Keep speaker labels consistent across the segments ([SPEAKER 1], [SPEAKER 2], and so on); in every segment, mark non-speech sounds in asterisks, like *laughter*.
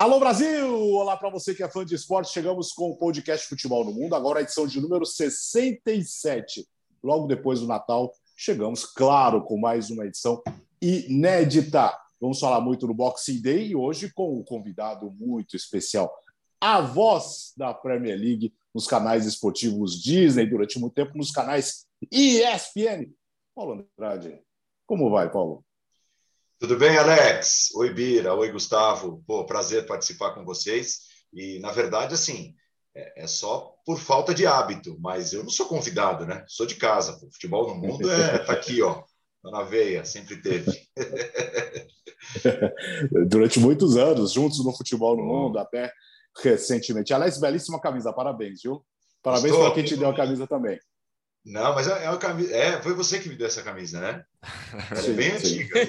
[SPEAKER 1] Alô Brasil! Olá para você que é fã de esporte. Chegamos com o podcast Futebol no Mundo, agora a edição de número 67. Logo depois do Natal, chegamos, claro, com mais uma edição inédita. Vamos falar muito no Boxing Day e hoje com um convidado muito especial, a voz da Premier League nos canais esportivos Disney, durante muito tempo nos canais ESPN. Paulo Andrade, como vai, Paulo?
[SPEAKER 2] Tudo bem, Alex? Oi, Bira. Oi, Gustavo. Pô, prazer participar com vocês. E, na verdade, assim, é, é só por falta de hábito, mas eu não sou convidado, né? Sou de casa. O futebol no mundo é tá aqui, ó, tá na veia, sempre teve. *laughs*
[SPEAKER 1] Durante muitos anos, juntos no futebol no mundo, até recentemente. Aliás, belíssima camisa, parabéns, viu? Parabéns para quem te deu a camisa também.
[SPEAKER 2] Não, mas é, é uma camisa. É, foi você que me deu essa camisa, né? *laughs* Ela é bem sim. antiga.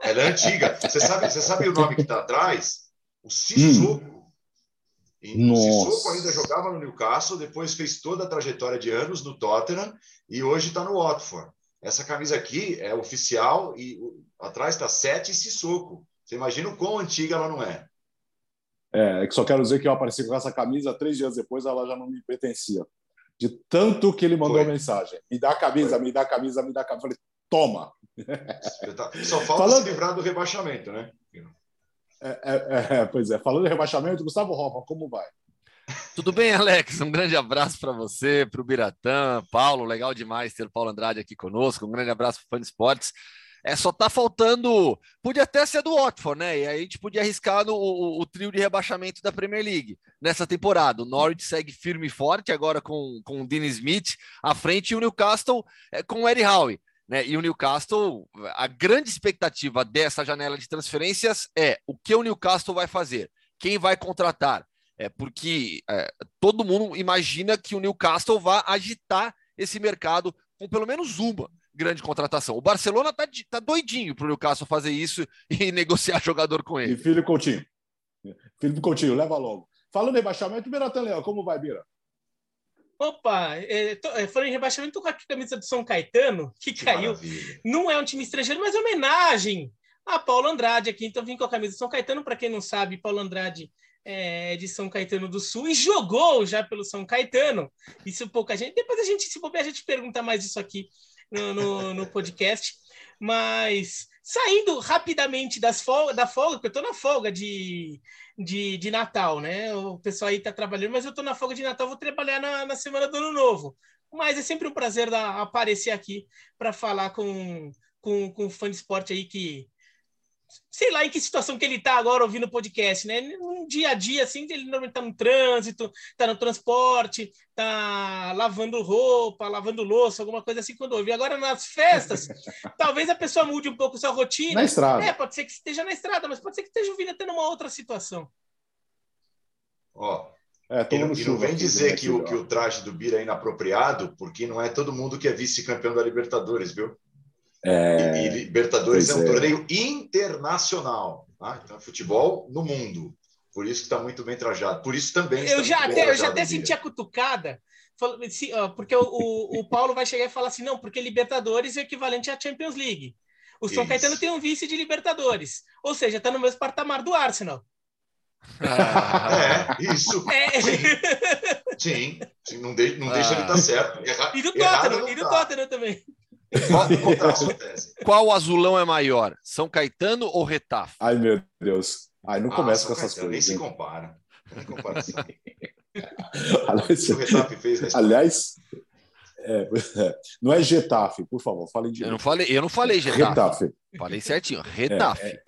[SPEAKER 2] Ela é antiga. Você sabe, você sabe o nome que está atrás? O Sissoko. Hum. O Sissoko ainda jogava no Newcastle, depois fez toda a trajetória de anos no Tottenham e hoje está no Watford. Essa camisa aqui é oficial e atrás está Sete Sissoko. Você imagina o quão antiga ela não é.
[SPEAKER 1] É, é que só quero dizer que eu apareci com essa camisa três dias depois, ela já não me pertencia de tanto que ele mandou Foi. mensagem. Me dá a camisa, Foi. me dá a camisa, me dá a camisa. Falei, toma.
[SPEAKER 2] Só falta Falando... se livrar do rebaixamento, né?
[SPEAKER 1] É, é, é, pois é. Falando em rebaixamento, Gustavo Rova, como vai?
[SPEAKER 3] Tudo bem, Alex? Um grande abraço para você, para o Biratã, Paulo. Legal demais ter o Paulo Andrade aqui conosco. Um grande abraço para o Fã de Esportes. É, só tá faltando. Podia até ser do Watford, né? E aí a gente podia arriscar no, o, o, trio de rebaixamento da Premier League nessa temporada. O Norwich segue firme e forte, agora com, com o Dean Smith à frente, e o Newcastle é, com o Eddie Howe. Né? E o Newcastle, a grande expectativa dessa janela de transferências é o que o Newcastle vai fazer, quem vai contratar. É porque é, todo mundo imagina que o Newcastle vai agitar esse mercado com pelo menos uma grande contratação. O Barcelona tá, tá doidinho para o Newcastle fazer isso *laughs* e negociar jogador com ele.
[SPEAKER 1] E filho Coutinho. Filho Coutinho, leva logo. Falando em rebaixamento, Biratan Leão, como vai, Bira?
[SPEAKER 4] Opa, é, tô, é, falando em rebaixamento, tô com a camisa do São Caetano, que, que caiu. Maravilha. Não é um time estrangeiro, mas é homenagem a Paulo Andrade aqui. Então, vim com a camisa do São Caetano. Para quem não sabe, Paulo Andrade é de São Caetano do Sul e jogou já pelo São Caetano. Isso pouca gente. Depois a gente, se bobear, a gente pergunta mais isso aqui no, no, no podcast. Mas saindo rapidamente das folga, da folga, porque eu estou na folga de, de, de, Natal, né? O pessoal aí está trabalhando, mas eu estou na folga de Natal, vou trabalhar na, na semana do Ano Novo. Mas é sempre um prazer da, aparecer aqui para falar com, com, com fã de esporte aí que sei lá em que situação que ele está agora ouvindo o podcast, né? Um dia a dia, assim, ele normalmente está no trânsito, está no transporte, está lavando roupa, lavando louça, alguma coisa assim quando ouve. Agora, nas festas, *laughs* talvez a pessoa mude um pouco sua rotina.
[SPEAKER 1] Na estrada.
[SPEAKER 4] É, pode ser que esteja na estrada, mas pode ser que esteja ouvindo até numa outra situação.
[SPEAKER 2] Ó, é, e, não, e não vem dizer que o, que o traje do Bira é inapropriado, porque não é todo mundo que é vice-campeão da Libertadores, viu? É... E, Libertadores é um é. torneio internacional, tá? então é futebol no mundo. Por isso que está muito bem trajado. Por isso também.
[SPEAKER 4] Eu já até, eu já até senti a cutucada, porque o, o, Paulo vai chegar e falar assim: não, porque Libertadores é equivalente à Champions League. O São isso. Caetano tem um vice de Libertadores, ou seja, está no mesmo patamar do Arsenal.
[SPEAKER 2] Ah, é, isso. *laughs* É. Sim. sim, sim, não, de, não ah. deixa ele estar tá certo.
[SPEAKER 4] Erra, e do Tottenham, e do tá. Tottenham também. *laughs*
[SPEAKER 3] Qual azulão é maior? São Caetano ou Retaf?
[SPEAKER 1] Ai, meu Deus. Ai, não ah, começa com essas Caetano,
[SPEAKER 2] coisas. Nem se compara. Nem comparação. *laughs*
[SPEAKER 1] aliás, o fez aliás é, *laughs* não é Getafe, por favor, falem de.
[SPEAKER 3] Eu não falei, eu não falei Getafe. Retafe. Falei certinho, Retafe. É,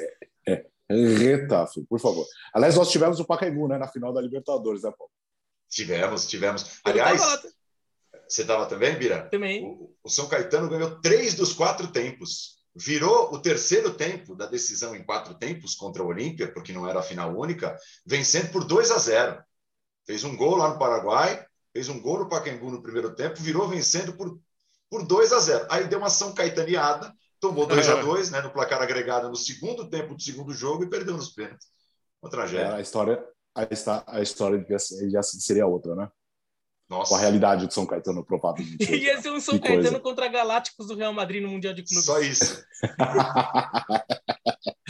[SPEAKER 1] é, é, é, Retafe, por favor. Aliás, nós tivemos o Pacaembu, né, na final da Libertadores, né, Paulo?
[SPEAKER 2] Tivemos, tivemos. Aliás, você estava também, Bira?
[SPEAKER 4] Também.
[SPEAKER 2] O, o, São Caetano ganhou três dos quatro tempos. Virou o terceiro tempo da decisão em quatro tempos contra o Olímpia, porque não era a final única, vencendo por 2 a 0. Fez um gol lá no Paraguai, fez um gol no Pacaembu no primeiro tempo, virou vencendo por, por 2 a 0. Aí deu uma São Caetaniada, tomou 2 a 2 né, no placar agregado no segundo tempo do segundo jogo e perdeu nos pênaltis. Uma tragédia. É,
[SPEAKER 1] a história, a, a história já seria outra, né? Nossa. com a realidade do São Caetano, provavelmente. *laughs*
[SPEAKER 4] Ia ser um São que Caetano coisa. contra Galácticos do Real Madrid no Mundial de Clubes.
[SPEAKER 2] Só isso. *laughs*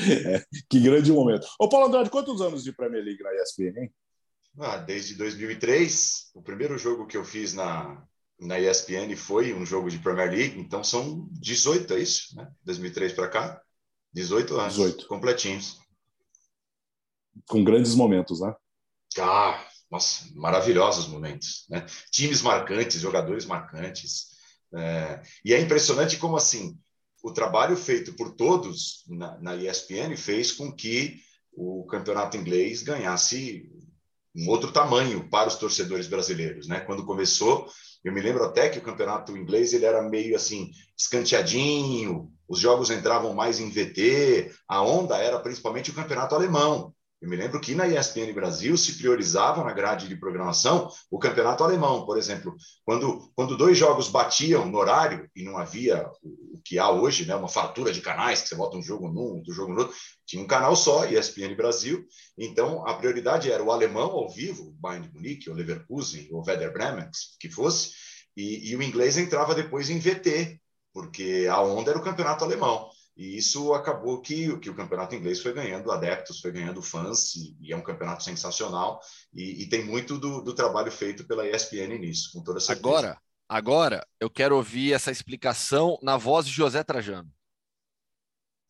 [SPEAKER 1] É, que grande momento. Ô, Paulo Andrade, quantos anos de Premier League na ESPN, hein?
[SPEAKER 2] Ah, desde 2003. O primeiro jogo que eu fiz na, na ESPN foi um jogo de Premier League, então são 18, é isso? Né? 2003 para cá? 18 anos. 18. Completinhos.
[SPEAKER 1] Com grandes momentos, né?
[SPEAKER 2] Ah, nossa, maravilhosos momentos. Né? Times marcantes, jogadores marcantes. É, e é impressionante como, assim, o trabalho feito por todos na, na ESPN fez com que o campeonato inglês ganhasse um outro tamanho para os torcedores brasileiros, né? Quando começou, eu me lembro até que o campeonato inglês ele era meio assim escanteadinho, os jogos entravam mais em VT, a onda era principalmente o campeonato alemão. Eu me lembro que na ESPN Brasil se priorizava na grade de programação o campeonato alemão, por exemplo. Quando, quando dois jogos batiam no horário e não havia o, o que há hoje, né, uma fartura de canais, que você bota um jogo num, outro jogo no outro, tinha um canal só, ESPN Brasil. Então a prioridade era o alemão ao vivo, Bayern de Munique, ou Leverkusen, ou Werder Bremen, que fosse, e, e o inglês entrava depois em VT, porque a onda era o campeonato alemão. E isso acabou que, que o campeonato inglês foi ganhando adeptos, foi ganhando fãs, e, e é um campeonato sensacional. E, e tem muito do, do, trabalho feito pela ESPN nisso, com toda certeza.
[SPEAKER 3] Agora, agora eu quero ouvir essa explicação na voz de José Trajano.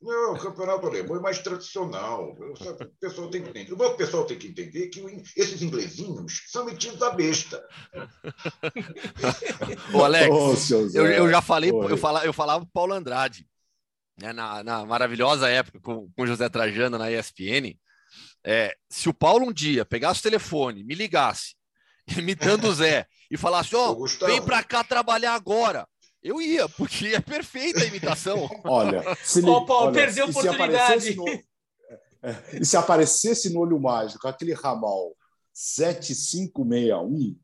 [SPEAKER 5] Não, o campeonato alemão é mais tradicional. O pessoal tem que entender. O pessoal tem que entender que esses inglesinhos são metidos a besta. *laughs*
[SPEAKER 3] Ô, Alex, oh, eu, eu, já falei, eu falava, eu falava pro Paulo Andrade né, na, na, maravilhosa época com, com José Trajano na ESPN, é, se o Paulo um dia pegasse o telefone, me ligasse, *laughs* imitando o Zé, e falasse: Ó, oh, vem para cá trabalhar agora. Eu ia, porque é perfeita a imitação. *laughs*
[SPEAKER 1] olha, se,
[SPEAKER 4] oh, Paulo, olha, perdeu a oportunidade.
[SPEAKER 1] No, é, e se aparecesse no olho mágico aquele ramal 7561,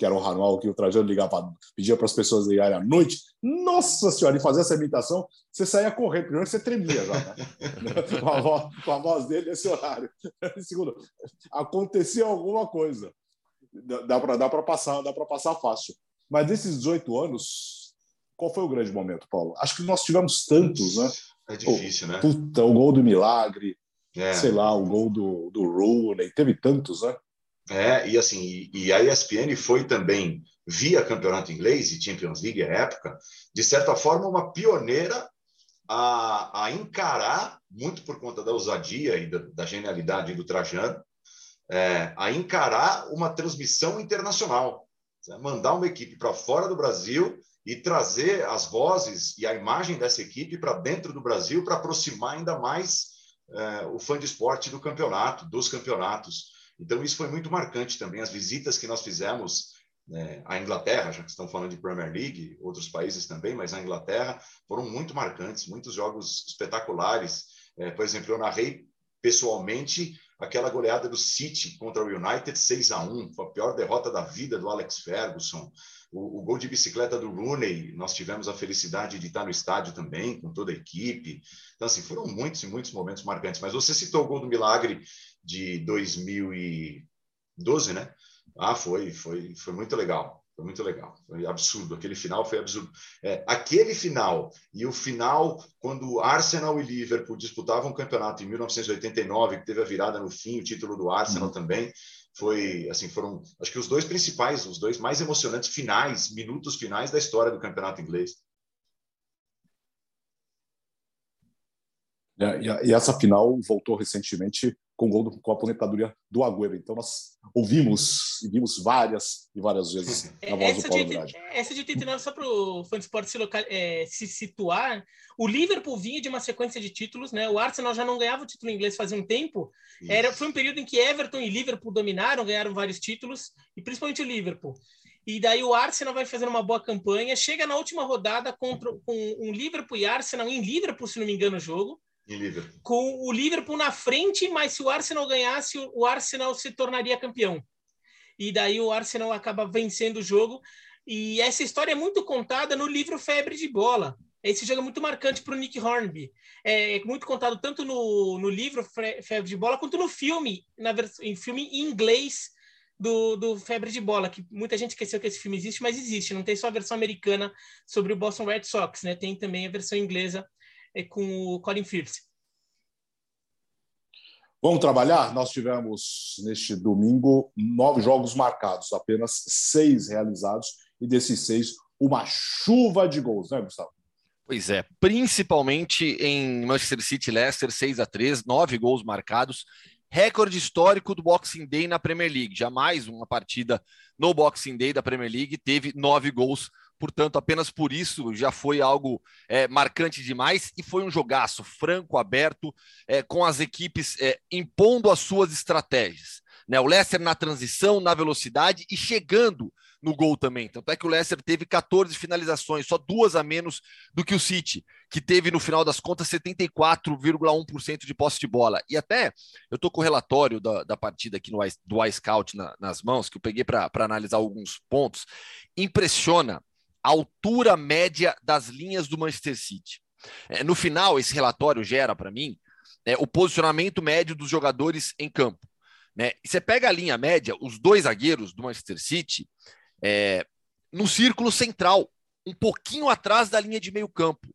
[SPEAKER 1] que era o ramal que o Trajano ligava, pedia para as pessoas ligarem à noite. Nossa Senhora, e fazer essa imitação, você saía correndo. Primeiro você tremia já, né? *laughs* com, a voz, com, a voz, dele nesse horário. *laughs* Segundo, acontecia alguma coisa. Dá para dá passar, dá para passar fácil. Mas desses 18 anos, qual foi o grande momento, Paulo? Acho que nós tivemos tantos, né?
[SPEAKER 2] É difícil, né?
[SPEAKER 1] Puta, o gol do Milagre, é. sei lá, o gol do, do Rooney, teve tantos, né?
[SPEAKER 2] É, e assim, e a ESPN foi também, via campeonato inglês e Champions League à época, de certa forma, uma pioneira a, a encarar, muito por conta da ousadia e da, da genialidade do Trajano, é, a encarar uma transmissão internacional. Mandar uma equipe para fora do Brasil e trazer as vozes e a imagem dessa equipe para dentro do Brasil para aproximar ainda mais é, o fã de esporte do campeonato, dos campeonatos. Então, isso foi muito marcante também. As visitas que nós fizemos né, à Inglaterra, já que estão falando de Premier League, outros países também, mas a Inglaterra foram muito marcantes, muitos jogos espetaculares. É, por exemplo, eu narrei pessoalmente aquela goleada do City contra o United 6 a 1 foi a pior derrota da vida do Alex Ferguson. O, o, gol de bicicleta do Rooney, nós tivemos a felicidade de estar no estádio também, com toda a equipe. Então, assim, foram muitos e muitos momentos marcantes. Mas você citou o gol do Milagre de 2012, né? Ah, foi, foi, foi muito legal. Foi muito legal. Foi absurdo. Aquele final foi absurdo. É, aquele final e o final quando Arsenal e Liverpool disputavam o campeonato em 1989, que teve a virada no fim, o título do Arsenal uhum. também foi assim foram acho que os dois principais os dois mais emocionantes finais minutos finais da história do campeonato inglês.
[SPEAKER 1] É, e essa final voltou recentemente com o gol do, com a aposentadoria do Agüero. Então nós ouvimos e vimos várias e várias vezes a voz essa do Paulo Andrade.
[SPEAKER 4] Essa de 89, só para o fã de esporte se, local, é, se situar, o Liverpool vinha de uma sequência de títulos, né? O Arsenal já não ganhava o título inglês fazia um tempo. Era, foi um período em que Everton e Liverpool dominaram, ganharam vários títulos, e principalmente o Liverpool. E daí o Arsenal vai fazendo uma boa campanha, chega na última rodada contra, com um Liverpool e Arsenal em Liverpool, se não me engano, o jogo com o Liverpool na frente, mas se o Arsenal ganhasse, o Arsenal se tornaria campeão. E daí o Arsenal acaba vencendo o jogo. E essa história é muito contada no livro Febre de Bola. Esse jogo é muito marcante para o Nick Hornby. É muito contado tanto no, no livro Febre de Bola quanto no filme, na em filme em inglês do, do Febre de Bola, que muita gente esqueceu que esse filme existe, mas existe. Não tem só a versão americana sobre o Boston Red Sox, né? Tem também a versão inglesa com o Colin Firth.
[SPEAKER 1] Vamos trabalhar? Nós tivemos neste domingo nove jogos marcados, apenas seis realizados, e desses seis, uma chuva de gols, né, Gustavo?
[SPEAKER 3] Pois é, principalmente em Manchester City Leicester, 6 a 3 nove gols marcados. Recorde histórico do Boxing Day na Premier League. Jamais uma partida no Boxing Day da Premier League teve nove gols portanto, apenas por isso já foi algo é, marcante demais e foi um jogaço franco, aberto, é, com as equipes é, impondo as suas estratégias. Né? O Leicester na transição, na velocidade e chegando no gol também. Tanto é que o Leicester teve 14 finalizações, só duas a menos do que o City, que teve, no final das contas, 74,1% de posse de bola. E até eu estou com o relatório da, da partida aqui no, do iScout na, nas mãos, que eu peguei para analisar alguns pontos. Impressiona altura média das linhas do Manchester City. É, no final, esse relatório gera para mim é, o posicionamento médio dos jogadores em campo. Né? E você pega a linha média, os dois zagueiros do Manchester City, é, no círculo central, um pouquinho atrás da linha de meio campo.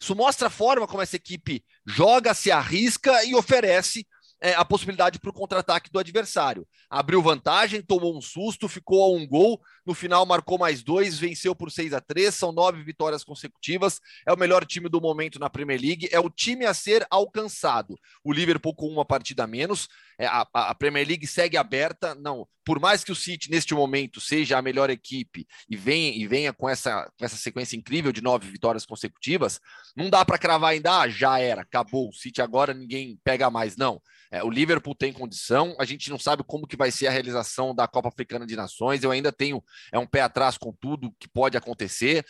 [SPEAKER 3] Isso mostra a forma como essa equipe joga, se arrisca e oferece é, a possibilidade para o contra-ataque do adversário. Abriu vantagem, tomou um susto, ficou a um gol, no final marcou mais dois, venceu por 6 a 3 são nove vitórias consecutivas, é o melhor time do momento na Premier League, é o time a ser alcançado. O Liverpool com uma partida a menos, é, a, a Premier League segue aberta, não, por mais que o City neste momento seja a melhor equipe e venha, e venha com, essa, com essa sequência incrível de nove vitórias consecutivas, não dá para cravar ainda, ah, já era, acabou, o City agora ninguém pega mais, não. É, o Liverpool tem condição, a gente não sabe como que vai ser a realização da Copa Africana de Nações, eu ainda tenho é um pé atrás com tudo que pode acontecer.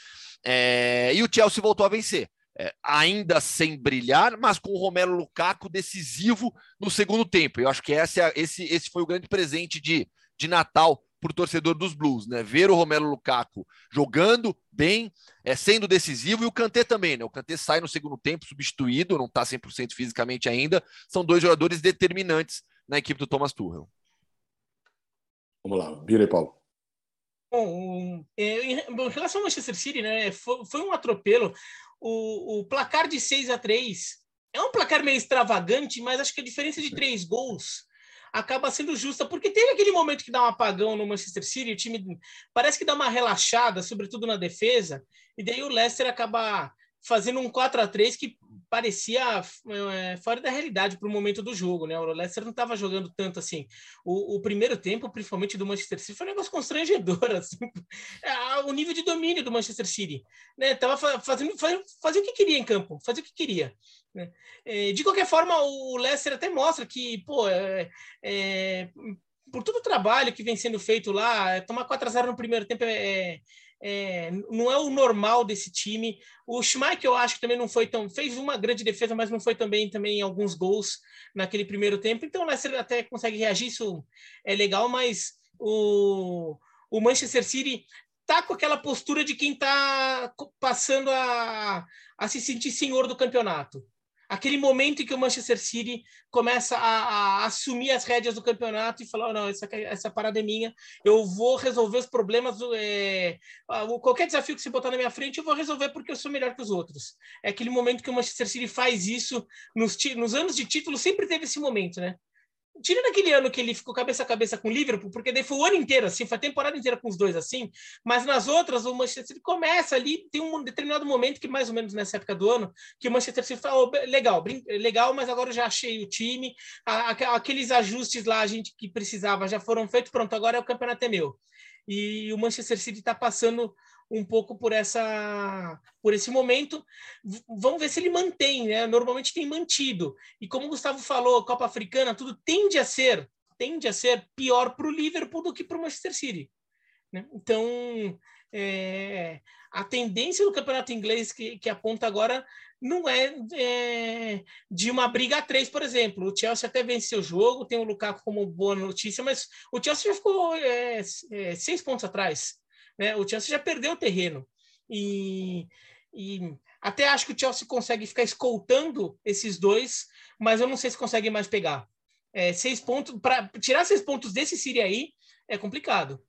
[SPEAKER 3] É, e o Chelsea voltou a vencer. É, ainda sem brilhar, mas com o Romero Lukaku decisivo no segundo tempo. Eu acho que esse, é, esse, esse foi o grande presente de, de Natal para o torcedor dos Blues, né? Ver o Romero Lukaku jogando bem, é, sendo decisivo, e o Kanté também, né? O Kanté sai no segundo tempo, substituído, não está 100% fisicamente ainda. São dois jogadores determinantes na equipe do Thomas Tuchel.
[SPEAKER 1] Vamos lá, vira aí, Paulo.
[SPEAKER 4] Bom, é, em, relação ao Manchester City, né? Foi, foi um atropelo. O, o placar de 6 a 3 é um placar meio extravagante, mas acho que a diferença de três gols acaba sendo justa, porque teve aquele momento que dá um apagão no Manchester City, o time parece que dá uma relaxada, sobretudo na defesa, e daí o Leicester acaba fazendo um 4 a 3 que parecia é, fora da realidade para o momento do jogo, né? O Leicester não estava jogando tanto assim. O, o, primeiro tempo, principalmente do Manchester City, foi um negócio constrangedor, *laughs* assim. É, o nível de domínio do Manchester City, né? Tava fazendo, fazendo, fazia o que queria em campo, fazia o que queria. Né? É, de qualquer forma, o Leicester até mostra que, pô, é, é, por todo o trabalho que vem sendo feito lá, tomar 4 a 0 no primeiro tempo é, é, não é o normal desse time. O Schmeichel, eu acho que também não foi tão. fez uma grande defesa, mas não foi também, também alguns gols naquele primeiro tempo. Então o Leicester até consegue reagir, isso é legal, mas o, o Manchester City tá com aquela postura de quem está passando a, a se sentir senhor do campeonato aquele momento em que o Manchester City começa a, a assumir as rédeas do campeonato e falar: oh, não, essa, essa parada é minha, eu vou resolver os problemas, é, qualquer desafio que você botar na minha frente, eu vou resolver porque eu sou melhor que os outros. É aquele momento que o Manchester City faz isso nos, nos anos de título, sempre teve esse momento, né? Tirando aquele ano que ele ficou cabeça a cabeça com o Liverpool, porque daí foi o ano inteiro assim, foi a temporada inteira com os dois assim, mas nas outras o Manchester City começa ali, tem um determinado momento que mais ou menos nessa época do ano, que o Manchester City fala, oh, legal, legal, mas agora eu já achei o time, aqueles ajustes lá a gente que precisava já foram feitos, pronto, agora é o campeonato é meu. E o Manchester City está passando um pouco por essa por esse momento. Vamos ver se ele mantém, né? Normalmente tem mantido. E como o Gustavo falou, Copa Africana, tudo tende a ser tende a ser pior para o Liverpool do que para o Manchester City. Né? Então, é, a tendência do campeonato inglês que, que aponta agora não é, é, de uma briga a três, por exemplo. O Chelsea até venceu o jogo, tem o Lukaku como boa notícia, mas o Chelsea já ficou é, é seis pontos atrás. Né? O Chelsea já perdeu o terreno. E, e até acho que o Chelsea consegue ficar escoltando esses dois, mas eu não sei se consegue mais pegar. É, seis pontos, para tirar seis pontos desse Siri aí é complicado.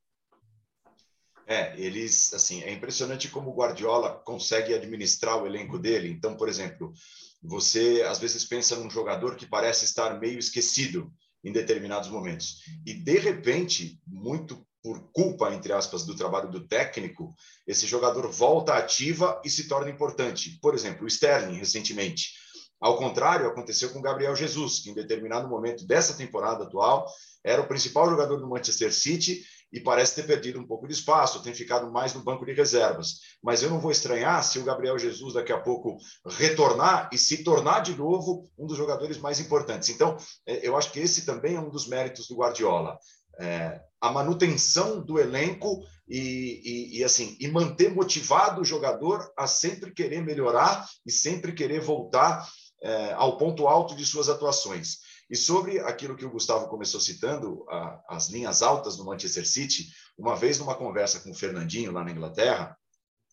[SPEAKER 2] É, eles, assim, é impressionante como o Guardiola consegue administrar o elenco dele. Então, por exemplo, você às vezes pensa num jogador que parece estar meio esquecido em determinados momentos. E, de repente, muito por culpa, entre aspas, do trabalho do técnico, esse jogador volta ativa e se torna importante. Por exemplo, o Sterling, recentemente. Ao contrário, aconteceu com o Gabriel Jesus, que em determinado momento dessa temporada atual era o principal jogador do Manchester City e parece ter perdido um pouco de espaço, tem ficado mais no banco de reservas. Mas eu não vou estranhar se o Gabriel Jesus daqui a pouco retornar e se tornar de novo um dos jogadores mais importantes. Então, é, eu acho que esse também é um dos méritos do Guardiola. É, a manutenção do elenco e, e, e, assim e manter motivado o jogador a sempre querer melhorar e sempre querer voltar é, ao ponto alto de suas atuações. E sobre aquilo que o Gustavo começou citando, a, as linhas altas do Manchester City, uma vez numa conversa com o Fernandinho lá na Inglaterra,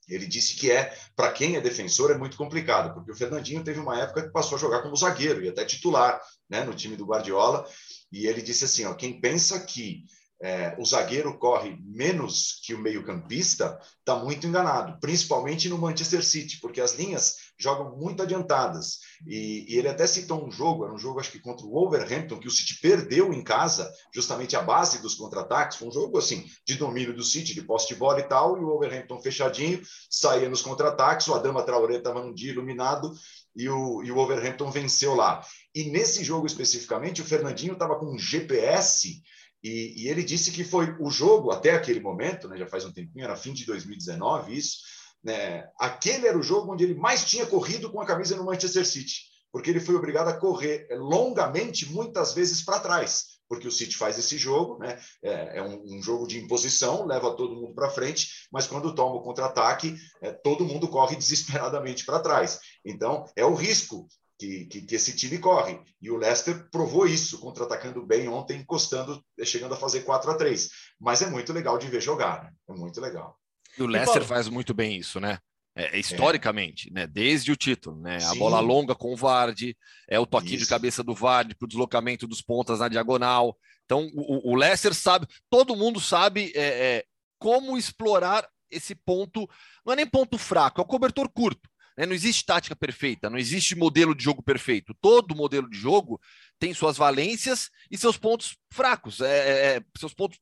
[SPEAKER 2] ele disse que é, para quem é defensor, é muito complicado, porque o Fernandinho teve uma época que passou a jogar como zagueiro e até titular né, no time do Guardiola. E ele disse assim: ó, quem pensa que é, o zagueiro corre menos que o meio-campista, está muito enganado, principalmente no Manchester City, porque as linhas jogam muito adiantadas. E, e, ele até citou um jogo, era um jogo acho que contra o Wolverhampton, que o City perdeu em casa, justamente a base dos contra-ataques. Foi um jogo assim, de domínio do City, de posse de bola e tal, e o Wolverhampton fechadinho, saía nos contra-ataques, o Adama Traoré estava num dia iluminado, e o, e o Wolverhampton venceu lá. E nesse jogo especificamente, o Fernandinho estava com um GPS e, e, ele disse que foi o jogo, até aquele momento, né, já faz um tempinho, era fim de 2019, isso, né, aquele era o jogo onde ele mais tinha corrido com a camisa no Manchester City, porque ele foi obrigado a correr longamente, muitas vezes para trás, porque o City faz esse jogo, né, é, é um, um, jogo de imposição, leva todo mundo para frente, mas quando toma o contra-ataque, é, todo mundo corre *laughs* desesperadamente para trás. Então, é o risco que, que, que, esse time corre. E o Leicester provou isso, contra-atacando bem ontem, encostando, chegando a fazer 4 a 3 Mas é muito legal de ver jogar, né? É muito legal.
[SPEAKER 3] E o Leicester e, faz muito bem isso, né? É, é historicamente, é. né? Desde o título, né? Sim. A bola longa com o Vardy, é o toquinho isso. de cabeça do Vardy para o deslocamento dos pontas na diagonal. Então, o, o Leicester sabe, todo mundo sabe é, é, como explorar esse ponto, não é nem ponto fraco, é o cobertor curto. Né? Não existe tática perfeita, não existe modelo de jogo perfeito. Todo modelo de jogo tem suas valências e seus pontos fracos. É, é, é seus pontos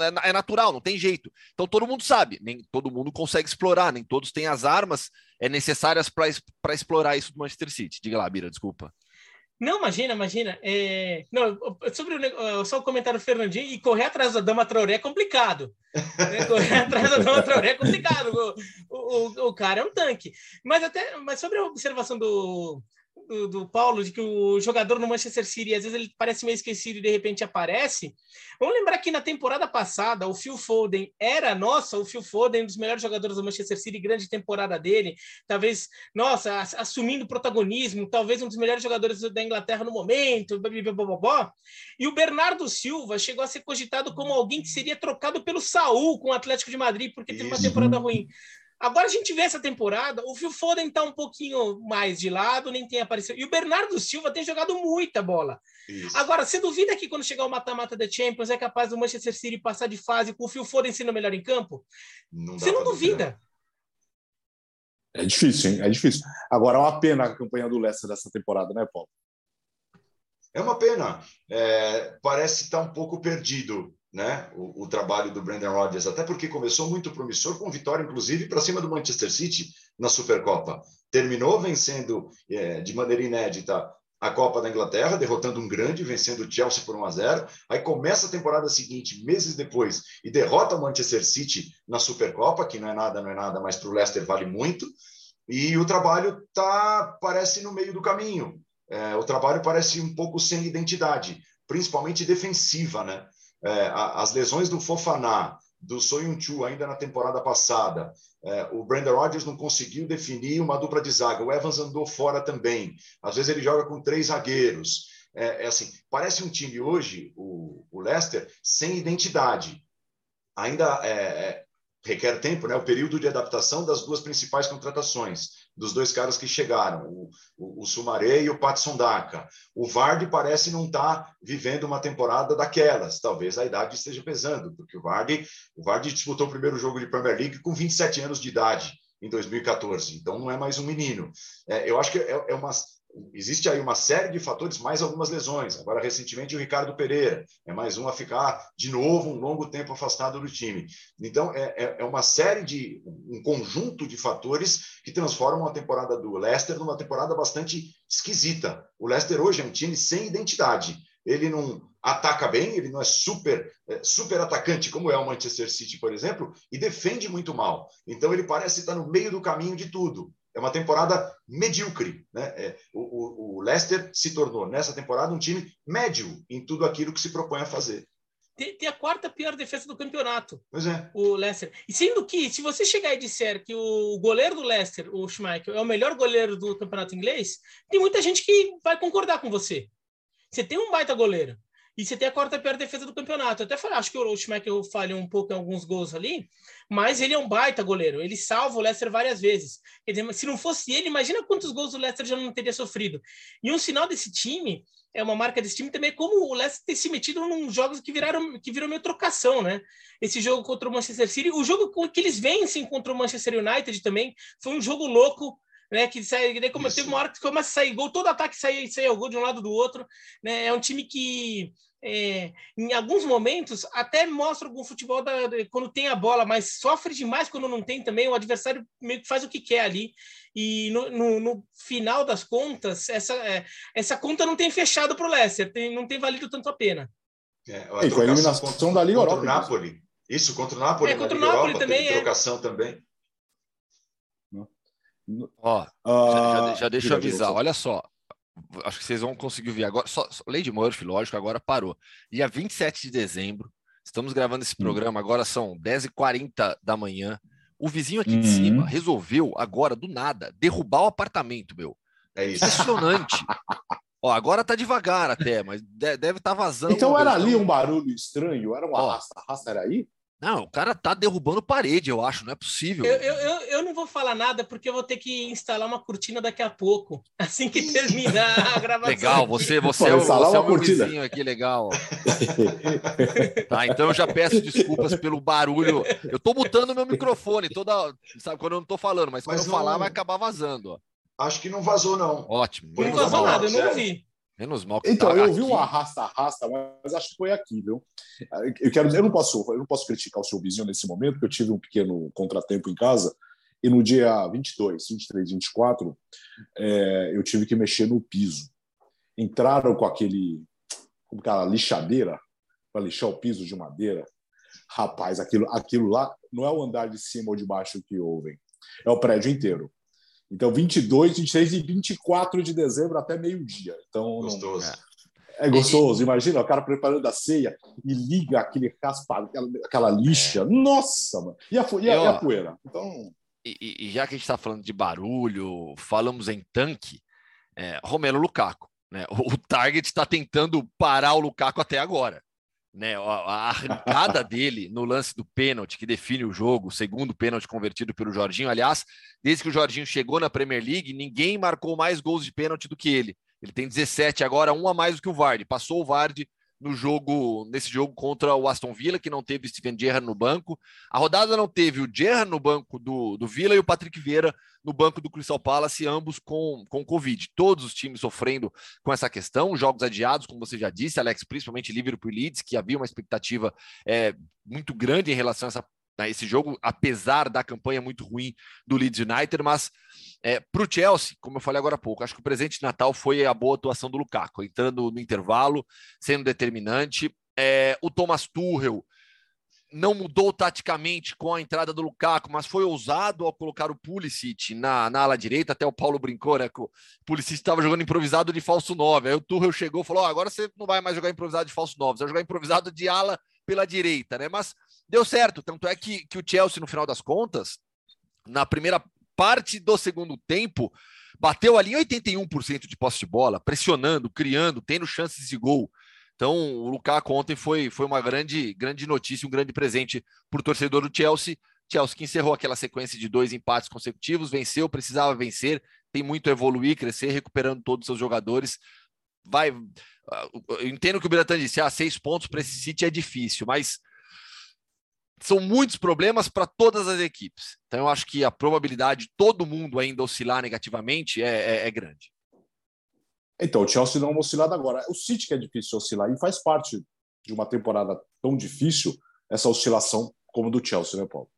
[SPEAKER 3] é, é, natural, não tem jeito. Então todo mundo sabe, nem todo mundo consegue explorar, nem todos têm as armas é, necessárias para explorar isso do Manchester City. Diga lá, Bira, desculpa.
[SPEAKER 4] Não, imagina, imagina. É... Não, sobre o, só o comentário do Fernandinho, e correr atrás da Dama Traoré é complicado. Né? Correr *laughs* atrás da Dama Traoré é complicado. O, o, o, cara é um tanque. Mas até mas sobre a observação do, do, do, Paulo, de que o jogador no Manchester City, às vezes ele parece meio esquecido e de repente aparece. Vamos lembrar que na temporada passada, o Phil Foden era, nossa, o Phil Foden, um dos melhores jogadores do Manchester City, grande temporada dele, talvez, nossa, assumindo protagonismo, talvez um dos melhores jogadores da Inglaterra no momento, blá, e o Bernardo Silva chegou a ser cogitado como alguém que seria trocado pelo Saul com o Atlético de Madrid, porque teve uma temporada ruim. Agora a gente vê essa temporada, o Phil Foden tá um pouquinho mais de lado, nem tem aparecido. E o Bernardo Silva tem jogado muita bola. Isso. Agora, você duvida que quando chegar o mata-mata da Champions é capaz do Manchester City passar de fase com o Phil Foden sendo melhor em campo? Não você não duvida.
[SPEAKER 1] É difícil, hein? É difícil. Agora, é uma pena a campanha do Leicester dessa temporada, né, Paulo?
[SPEAKER 2] É uma pena. É, parece estar um pouco perdido né, o, o, trabalho do Brandon Rodgers, até porque começou muito promissor, com vitória, inclusive, para cima do Manchester City na Supercopa. Terminou vencendo é, de maneira inédita a Copa da Inglaterra, derrotando um grande, vencendo o Chelsea por 1 a 0. Aí começa a temporada seguinte, meses depois, e derrota o Manchester City na Supercopa, que não é nada, não é nada, mas para o Leicester vale muito. E o trabalho tá parece no meio do caminho. É, o trabalho parece um pouco sem identidade, principalmente defensiva, né? É, as lesões do Fofaná, do Soyuncu ainda na temporada passada, é, o Brandon Rodgers não conseguiu definir uma dupla de zaga, o Evans andou fora também, às vezes ele joga com três zagueiros, é, é assim, parece um time hoje, o, o Leicester, sem identidade, ainda é, é, requer tempo, né, o período de adaptação das duas principais contratações, dos dois caras que chegaram, o, o, o Sumaré e o Patson Daka. O Vardy parece não estar tá vivendo uma temporada daquelas, talvez a idade esteja pesando, porque o Vardy, o Vardy disputou o primeiro jogo de Premier League com 27 anos de idade em 2014, então não é mais um menino. É, eu acho que é, é uma existe aí uma série de fatores, mais algumas lesões. Agora, recentemente, o Ricardo Pereira é mais um a ficar de novo um longo tempo afastado do time. Então, é, é, é uma série de um conjunto de fatores que transformam a temporada do Leicester numa temporada bastante esquisita. O Leicester hoje é um time sem identidade. Ele não ataca bem, ele não é super é, super atacante como é o Manchester City, por exemplo, e defende muito mal. Então ele parece estar no meio do caminho de tudo é uma temporada medíocre. Né? É, o, o, Leicester se tornou, nessa temporada, um time médio em tudo aquilo que se propõe a fazer.
[SPEAKER 4] Tem, tem, a quarta pior defesa do campeonato.
[SPEAKER 2] Pois é.
[SPEAKER 4] O Leicester. E sendo que, se você chegar e disser que o goleiro do Leicester, o Schmeichel, é o melhor goleiro do campeonato inglês, tem muita gente que vai concordar com você. Você tem um baita goleiro. E você tem a quarta pior defesa do campeonato. Eu até falei, acho que o Schmeichel falhou um pouco em alguns gols ali, mas ele é um baita goleiro. Ele salva o Leicester várias vezes. Quer dizer, se não fosse ele, imagina quantos gols o Leicester já não teria sofrido. E um sinal desse time, é uma marca desse time também, é como o Leicester ter se metido em jogos que viraram que viram meio trocação, né? Esse jogo contra o Manchester City, o jogo que eles vencem contra o Manchester United também, foi um jogo louco né? Que sai, daí como teve uma hora que começa a sair gol, todo ataque sai, sai o gol de um lado do outro, né? É um time que é, em alguns momentos até mostra algum futebol da, quando tem a bola, mas sofre demais quando não tem também. O adversário meio que faz o que quer ali. E no, no, no final das contas, essa, é, essa conta não tem fechado para o Leicester, tem, não tem valido tanto a pena.
[SPEAKER 1] É, a e foi a eliminação contra, da Liga
[SPEAKER 2] contra Europa. o Napoli. Isso, contra o Napoli.
[SPEAKER 4] É, contra o Napoli
[SPEAKER 2] Europa,
[SPEAKER 4] também.
[SPEAKER 2] É. Trocação também.
[SPEAKER 3] Ó, uh, já, já, já deixa eu avisar. Olha só, acho que vocês vão conseguir ver agora. Só, só, Lady Murphy, lógico, agora parou. Dia 27 de dezembro, estamos gravando esse hum. programa, agora são 10h40 da manhã. O vizinho aqui de uhum. cima resolveu, agora, do nada, derrubar o apartamento, meu.
[SPEAKER 2] É isso.
[SPEAKER 3] Impressionante. *laughs* Ó, agora tá devagar até, mas deve estar tá vazando.
[SPEAKER 1] Então era ali um barulho estranho? Era um arrasta, arrasta, era aí?
[SPEAKER 3] Não, o cara tá derrubando parede, eu acho, não é possível.
[SPEAKER 4] Eu, eu, eu, não vou falar nada porque eu vou ter que instalar uma cortina daqui a pouco, *laughs* assim que terminar a *laughs* gravação.
[SPEAKER 3] Legal, você, você Pô, é o, você é o meu vizinho aqui, legal. *laughs* tá, então eu já peço desculpas pelo barulho. Eu tô mutando meu microfone toda, sabe, quando eu não tô falando, mas, mas quando não... eu falar vai acabar vazando, ó.
[SPEAKER 2] Acho que não vazou, não.
[SPEAKER 3] Ótimo.
[SPEAKER 4] Não vazou nada, eu não ouvi.
[SPEAKER 3] Menos mal
[SPEAKER 1] que Então, tá eu vi um arrasta-arrasta, mas acho que foi aqui, viu? Eu, quero, eu, não posso, eu não posso criticar o seu vizinho nesse momento, porque eu tive um pequeno contratempo em casa, e no dia 22, 23, 24, é, eu tive que mexer no piso. Entraram com aquele, como aquela lixadeira, para lixar o piso de madeira. Rapaz, aquilo, aquilo lá não é o andar de cima ou de baixo que ouvem, é o prédio inteiro. Então, 22, 23 e 24 de dezembro até meio-dia. Então,
[SPEAKER 2] gostoso.
[SPEAKER 1] Não... É gostoso, imagina o cara preparando a ceia e liga aquele raspa, aquela, aquela lixa. É. Nossa, mano. E a, e a, e a poeira? Então.
[SPEAKER 3] E, e, já que a gente está falando de barulho, falamos em tanque, é, Romelo Lukaku. Né? O, o Target está tentando parar o Lukaku até agora né, a arrancada dele no lance do pênalti que define o jogo, segundo pênalti convertido pelo Jorginho. Aliás, desde que o Jorginho chegou na Premier League, ninguém marcou mais gols de pênalti do que ele. Ele tem 17 agora, um a mais do que o Vardy. Passou o Vardy no jogo, nesse jogo contra o Aston Villa, que não teve Steven Gerrard no banco. A rodada não teve o Gerrard no banco do, do Villa e o Patrick Vieira no banco do Crystal Palace, ambos com, com Covid. Todos os times sofrendo com essa questão, jogos adiados, como você já disse, Alex, principalmente Liverpool e Leeds, que havia uma expectativa é, muito grande em relação a essa né, esse jogo, apesar da campanha muito ruim do Leeds United, mas é, para o Chelsea, como eu falei agora há pouco, acho que o presente de Natal foi a boa atuação do Lukaku, entrando no intervalo, sendo determinante. É, o Thomas Tuchel não mudou taticamente com a entrada do Lukaku, mas foi ousado ao colocar o Pulisic na, na ala direita. Até o Paulo brincou, né? Que o Pulisic estava jogando improvisado de falso 9. Aí o Tuchel chegou e falou: oh, agora você não vai mais jogar improvisado de falso 9, você vai jogar improvisado de ala pela direita, né? Mas deu certo. Tanto é que, que o Chelsea, no final das contas, na primeira parte do segundo tempo, bateu ali 81% de posse de bola, pressionando, criando, tendo chances de gol. Então, o Lukaku ontem foi, foi uma grande, grande notícia, um grande presente para o torcedor do Chelsea. Chelsea que encerrou aquela sequência de dois empates consecutivos, venceu, precisava vencer, tem muito a evoluir, crescer, recuperando todos os seus jogadores. Vai. Ah, eu entendo que o Biratan disse: ah, seis pontos para esse City é difícil, mas são muitos problemas para todas as equipes. Então, eu acho que a probabilidade de todo mundo ainda oscilar negativamente é, é, é grande.
[SPEAKER 1] Então, o Chelsea não é uma oscilada agora. O City que é difícil oscilar e faz parte de uma temporada tão difícil, essa oscilação como do Chelsea, né, Paulo?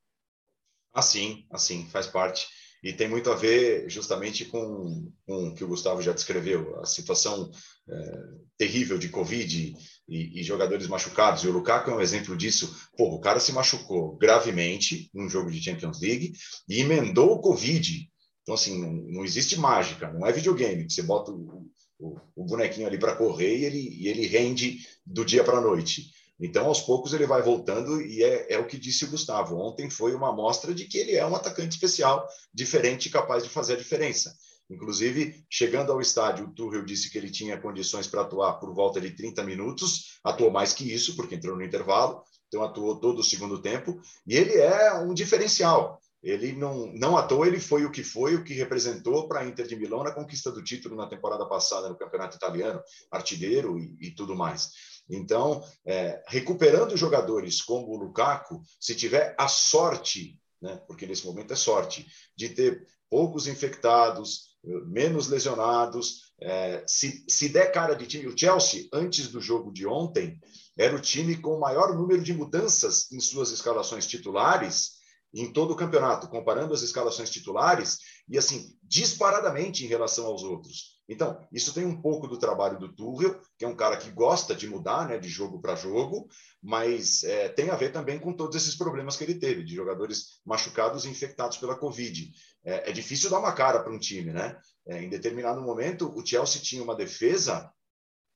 [SPEAKER 2] Assim, assim, faz parte. E tem muito a ver justamente com, com o que o Gustavo já descreveu, a situação é, terrível de Covid e, e, jogadores machucados. E o Lukaku é um exemplo disso. Pô, o cara se machucou gravemente num jogo de Champions League e emendou o Covid. Então, assim, não, não existe mágica, não é videogame, que você bota o, o, o bonequinho ali para correr e ele, e ele rende do dia para a noite. Então, aos poucos, ele vai voltando e é, é, o que disse o Gustavo. Ontem foi uma amostra de que ele é um atacante especial, diferente e capaz de fazer a diferença. Inclusive, chegando ao estádio, o Tuchel disse que ele tinha condições para atuar por volta de 30 minutos, atuou mais que isso, porque entrou no intervalo, então atuou todo o segundo tempo, e ele é um diferencial. Ele não, não à toa, ele foi o que foi, o que representou para a Inter de Milão na conquista do título na temporada passada no Campeonato Italiano, artilheiro e, e tudo mais. Então, é, recuperando jogadores como o Lukaku, se tiver a sorte, né, porque nesse momento é sorte, de ter poucos infectados, menos lesionados, é, se, se der cara de time, o Chelsea, antes do jogo de ontem, era o time com o maior número de mudanças em suas escalações titulares em todo o campeonato, comparando as escalações titulares e assim disparadamente em relação aos outros. Então, isso tem um pouco do trabalho do Tuchel, que é um cara que gosta de mudar, né, de jogo para jogo, mas é, tem a ver também com todos esses problemas que ele teve, de jogadores machucados e infectados pela Covid. É, é difícil dar uma cara para um time, né? É, em determinado momento, o Chelsea tinha uma defesa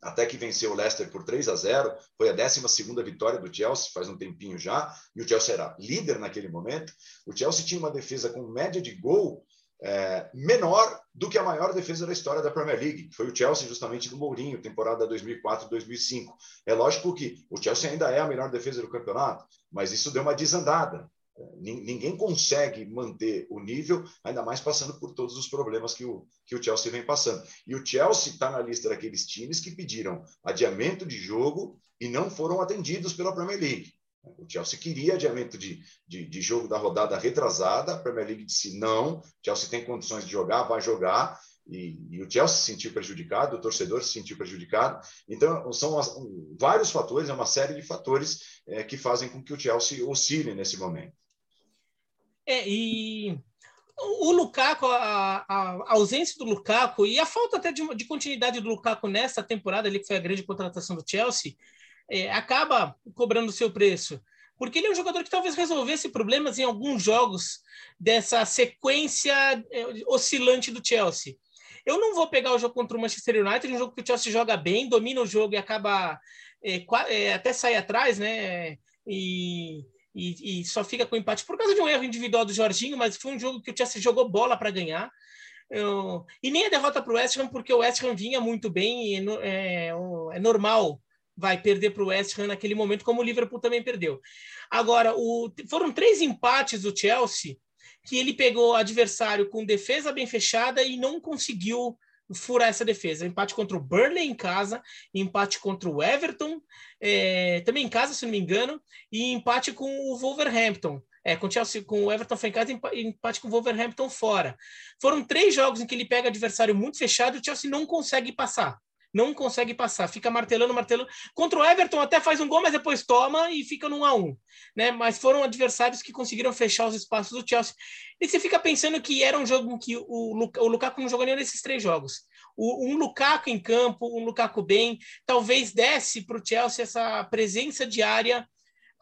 [SPEAKER 2] até que venceu o Leicester por 3 a 0. Foi a 12 vitória do Chelsea, faz um tempinho já, e o Chelsea era líder naquele momento. O Chelsea tinha uma defesa com média de gol é, menor do que a maior defesa da história da Premier League, que foi o Chelsea justamente do Mourinho, temporada 2004-2005. É lógico que o Chelsea ainda é a melhor defesa do campeonato, mas isso deu uma desandada. Ninguém consegue manter o nível, ainda mais passando por todos os problemas que o, que o Chelsea vem passando. E o Chelsea está na lista daqueles times que pediram adiamento de jogo e não foram atendidos pela Premier League. O Chelsea queria adiamento de, de, de jogo da rodada retrasada, a Premier League disse não, o Chelsea tem condições de jogar, vai jogar, e, e, o Chelsea se sentiu prejudicado, o torcedor se sentiu prejudicado. Então, são as, vários fatores, é uma série de fatores é, que fazem com que o Chelsea oscile nesse momento.
[SPEAKER 4] É, e o Lukaku, a, a, ausência do Lukaku e a falta até de, de, continuidade do Lukaku nessa temporada, ali, que foi a grande contratação do Chelsea, é, acaba cobrando o seu preço. Porque ele é um jogador que talvez resolvesse problemas em alguns jogos dessa sequência é, oscilante do Chelsea. Eu não vou pegar o jogo contra o Manchester United, um jogo que o Chelsea joga bem, domina o jogo e acaba é, é, até sair atrás, né? E e, e, só fica com empate por causa de um erro individual do Jorginho, mas foi um jogo que o Chelsea jogou bola para ganhar. Eu, e nem a derrota para o West Ham, porque o West Ham vinha muito bem e é, é normal vai perder para o West Ham naquele momento, como o Liverpool também perdeu. Agora, o, foram três empates do Chelsea que ele pegou adversário com defesa bem fechada e não conseguiu furar essa defesa. Empate contra o Burnley em casa, empate contra o Everton, é, também em casa, se não me engano, e empate com o Wolverhampton. É, com, Chelsea, com o Everton foi em casa e empate com o Wolverhampton fora. Foram três jogos em que ele pega adversário muito fechado e o Chelsea não consegue passar não consegue passar, fica martelando, martelando. Contra o Everton até faz um gol, mas depois toma e fica no 1 a 1 né? Mas foram adversários que conseguiram fechar os espaços do Chelsea. E você fica pensando que era um jogo que o, o Lukaku não jogou nenhum desses três jogos. O, um Lukaku em campo, um Lukaku bem, talvez desse para o Chelsea essa presença diária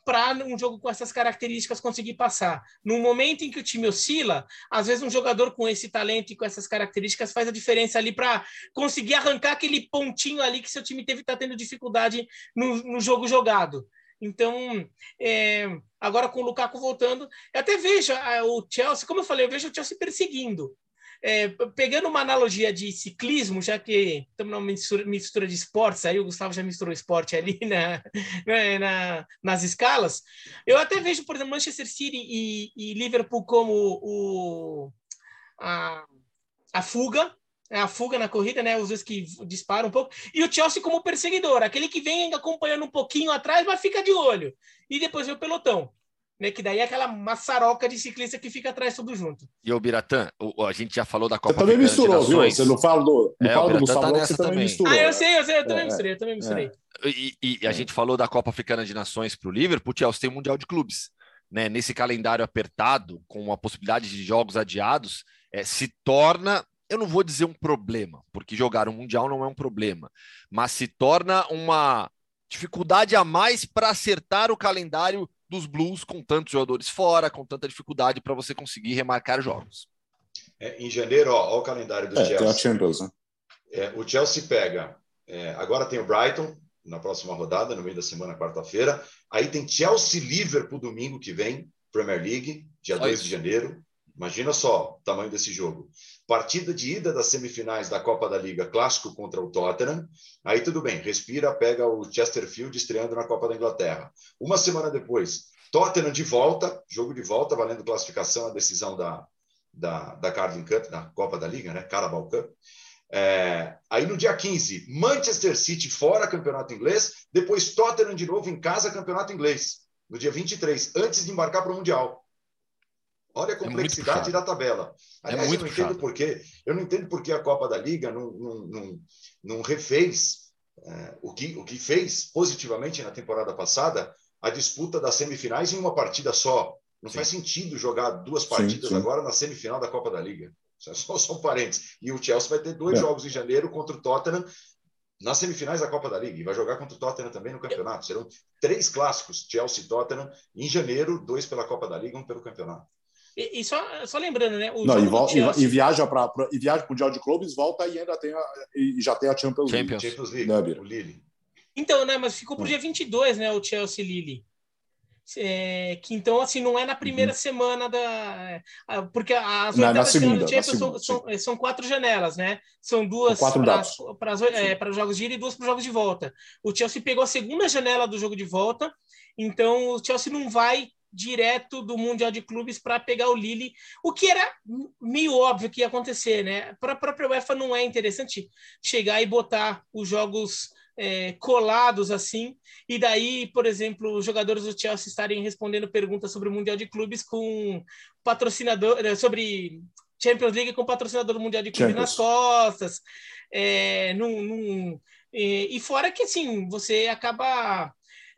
[SPEAKER 4] para um jogo com essas características conseguir passar. No momento em que o time oscila, às vezes um jogador com esse talento e com essas características faz a diferença ali para conseguir arrancar aquele pontinho ali que seu time teve está tendo dificuldade no, no, jogo jogado. Então, é, agora com o Lukaku voltando, eu até vejo o Chelsea, como eu falei, eu vejo o Chelsea perseguindo. É, pegando uma analogia de ciclismo, já que estamos numa mistura, mistura, de esportes, aí o Gustavo já misturou esporte ali *laughs* na, né, na, nas escalas, eu até vejo, por exemplo, Manchester City e, e Liverpool como o, a, a fuga, é a fuga na corrida, né? Os dois que disparam um pouco. E o Chelsea como perseguidor, aquele que vem acompanhando um pouquinho atrás, mas fica de olho. E depois vem o pelotão. Né, que daí é aquela maçaroca de ciclista que fica atrás tudo junto.
[SPEAKER 3] E o Biratã, o, a gente já falou da Copa
[SPEAKER 1] Você também misturou, viu? Você não fala do, não
[SPEAKER 3] é,
[SPEAKER 1] fala
[SPEAKER 3] do
[SPEAKER 1] Gustavo,
[SPEAKER 3] tá
[SPEAKER 1] você também,
[SPEAKER 3] também
[SPEAKER 1] misturou.
[SPEAKER 4] Ah, eu
[SPEAKER 1] né?
[SPEAKER 4] sei, eu sei, eu também
[SPEAKER 1] É,
[SPEAKER 4] misturei, eu também misturei.
[SPEAKER 3] E, e- e a gente falou da Copa Africana de Nações para o Liverpool, o Chelsea tem o Mundial de Clubes. Né? Nesse calendário apertado, com a possibilidade de jogos adiados, é, se torna, eu não vou dizer um problema, porque jogar um Mundial não é um problema, mas se torna uma dificuldade a mais para acertar o calendário dos Blues com tantos jogadores fora, com tanta dificuldade para você conseguir remarcar jogos.
[SPEAKER 2] É, em janeiro, ó, ó o calendário do
[SPEAKER 1] É, tem a
[SPEAKER 2] Chelsea.
[SPEAKER 1] Champions, né?
[SPEAKER 2] É, o Chelsea pega. é, agora tem o Brighton na próxima rodada, no meio da semana, quarta-feira. Aí tem Chelsea Liverpool domingo que vem, Premier League, dia
[SPEAKER 3] Só
[SPEAKER 2] 2
[SPEAKER 3] isso.
[SPEAKER 2] de janeiro. Imagina só o tamanho desse jogo. Partida de ida das semifinais da Copa da Liga, clássico contra o Tottenham. Aí tudo bem, respira, pega o Chesterfield estreando na Copa da Inglaterra. Uma semana depois, Tottenham de volta, jogo de volta, valendo classificação, a decisão da, da, da Carling Cup, da Copa da Liga, né? Carabao Cup. É, aí no dia 15, Manchester City fora campeonato inglês, depois Tottenham de novo em casa campeonato inglês, no dia 23, antes de embarcar para o Mundial. Olha a
[SPEAKER 3] muito
[SPEAKER 2] complexidade
[SPEAKER 3] puxado.
[SPEAKER 2] da tabela.
[SPEAKER 3] É
[SPEAKER 2] Aliás,
[SPEAKER 3] muito
[SPEAKER 2] eu não entendo por quê. Eu não entendo por que a Copa da Liga não, não, não, não refez é, o, que, o que fez positivamente na temporada passada, a disputa das semifinais em uma partida só. Não
[SPEAKER 3] Sim.
[SPEAKER 2] faz sentido jogar duas
[SPEAKER 1] Sim,
[SPEAKER 2] partidas
[SPEAKER 1] sim.
[SPEAKER 2] agora na semifinal da Copa da Liga. É só, *laughs* só um parênteses. E o Chelsea vai ter dois
[SPEAKER 1] É.
[SPEAKER 2] jogos em janeiro contra o Tottenham nas semifinais da Copa da Liga. E vai jogar contra o Tottenham também no campeonato. Serão três clássicos, Chelsea e Tottenham, em janeiro, dois pela Copa da Liga, um pelo campeonato.
[SPEAKER 4] E, e só, só lembrando, né? O
[SPEAKER 1] Não,
[SPEAKER 4] jogo
[SPEAKER 1] e, vol- e, e viaja para e viaja para o Mundial de Clubes, volta e ainda tem a, e já tem a Champions League.
[SPEAKER 3] Champions.
[SPEAKER 2] Champions League,
[SPEAKER 1] Bira.
[SPEAKER 2] o Lille.
[SPEAKER 4] Então, né? Mas ficou pro
[SPEAKER 1] Hum.
[SPEAKER 4] dia 22, né? O Chelsea Lille. É, que então, assim, não é na primeira semana da. ah, Porque as
[SPEAKER 1] Na- na
[SPEAKER 4] oitavas
[SPEAKER 1] segunda,
[SPEAKER 4] do Champions
[SPEAKER 1] na
[SPEAKER 4] são,
[SPEAKER 1] segunda,
[SPEAKER 4] são, são quatro janelas, né? São duas para para é, para os jogos de ida e duas para os jogos de volta. O Chelsea pegou a segunda janela do jogo de volta, então o Chelsea não vai direto do Mundial de Clubes para pegar o Lille, o que era meio óbvio que ia acontecer, né? Para a própria UEFA não é interessante chegar e botar os jogos é, colados assim, e daí, por exemplo, os jogadores do Chelsea estarem respondendo perguntas sobre o Mundial de Clubes com patrocinador, eh, sobre Champions League com patrocinador do Mundial de Clubes
[SPEAKER 1] Champions.
[SPEAKER 4] nas costas, é, num, num- e, e fora que assim, você acaba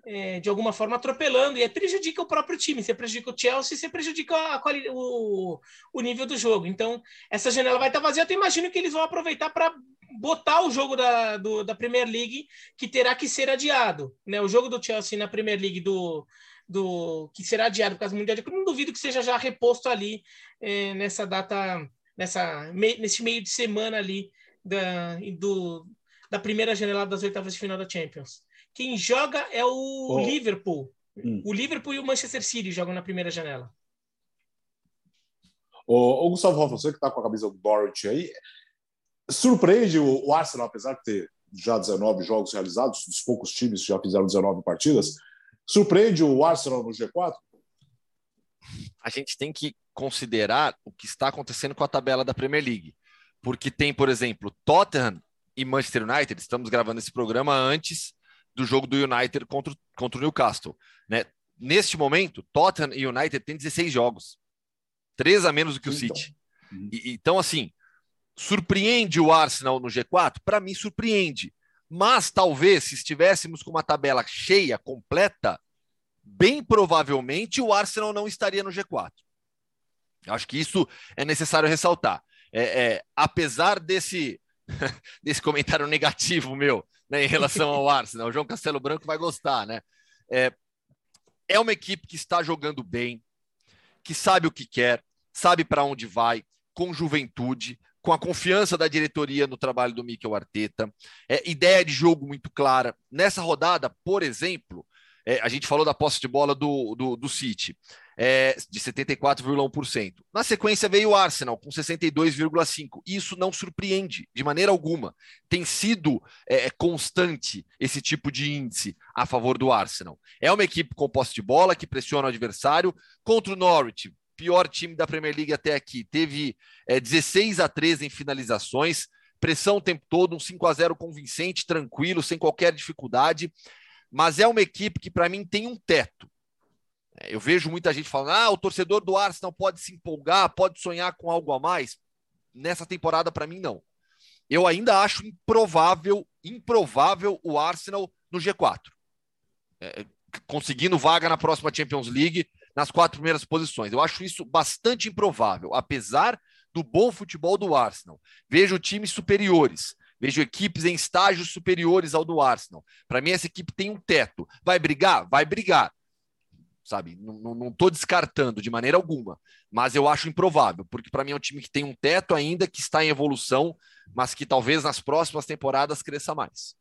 [SPEAKER 4] é, de alguma forma atropelando e aí prejudica o próprio time, você prejudica o Chelsea, você prejudica a o, o nível do jogo. Então, essa janela vai estar vazia. Eu até imagino que eles vão aproveitar para botar o jogo da, do- da Premier League, que terá que ser adiado. Né? O jogo do Chelsea na Premier League do, do que será adiado por causa do Mundial de Clube, não duvido que seja já reposto ali eh, nessa data, nessa, me- nesse meio de semana ali da, do, da primeira janela das oitavas de final da Champions. Quem joga é o
[SPEAKER 1] Oh.
[SPEAKER 4] Liverpool.
[SPEAKER 1] Hum.
[SPEAKER 4] O Liverpool e o Manchester City jogam na primeira janela.
[SPEAKER 1] Ô, ô, Gustavo Hoffman, você que está com a camisa do Dorothy aí, surpreende o, o Arsenal, apesar de ter já 19 jogos realizados, dos poucos times que já fizeram 19 partidas, surpreende o Arsenal no G4?
[SPEAKER 3] a gente tem que considerar o que está acontecendo com a tabela da Premier League. Porque tem, por exemplo, Tottenham e Manchester United. Estamos gravando esse programa antes do jogo do United contra, o- contra o Newcastle. Né? Neste momento, Tottenham e United têm 16 jogos. Três a menos do que o
[SPEAKER 1] Então.
[SPEAKER 3] City.
[SPEAKER 1] Uhum.
[SPEAKER 3] E- então, assim, surpreende o Arsenal no G4? Para mim, surpreende. Mas talvez, se estivéssemos com uma tabela cheia, completa, bem provavelmente o Arsenal não estaria no G4. Acho que isso é necessário ressaltar. É, é, apesar desse, *laughs* desse comentário negativo meu né, em relação ao Arsenal, o João Castelo Branco vai gostar, né? É, é uma equipe que está jogando bem, que sabe o que quer, sabe para onde vai, com juventude, com a confiança da diretoria no trabalho do Mikel Arteta, é, ideia de jogo muito clara. Nessa rodada, por exemplo, É, a gente falou da posse de bola do, do, do City, é, de 74,1%. Na sequência veio o Arsenal, com 62,5%. Isso não surpreende de maneira alguma. Tem sido é, constante esse tipo de índice a favor do Arsenal. É uma equipe com posse de bola, que pressiona o adversário. Contra o Norwich, pior time da Premier League até aqui, teve é, 16 a 13 em finalizações, pressão o tempo todo, um 5 a 0 convincente, tranquilo, sem qualquer dificuldade mas é uma equipe que, para mim, tem um teto. É, eu vejo muita gente falando: ah, o torcedor do Arsenal pode se empolgar, pode sonhar com algo a mais. Nessa temporada, para mim, não. Eu ainda acho improvável, improvável o Arsenal no G4. É, conseguindo vaga na próxima Champions League nas quatro primeiras posições. Eu acho isso bastante improvável, apesar do bom futebol do Arsenal. Vejo times superiores. Vejo equipes em estágios superiores ao do Arsenal. Para mim, essa equipe tem um teto. Vai brigar? Vai brigar. Sabe? Não estou descartando de maneira alguma. Mas eu acho improvável, porque para mim é um time que tem um teto ainda, que está em evolução, mas que talvez nas próximas temporadas cresça mais.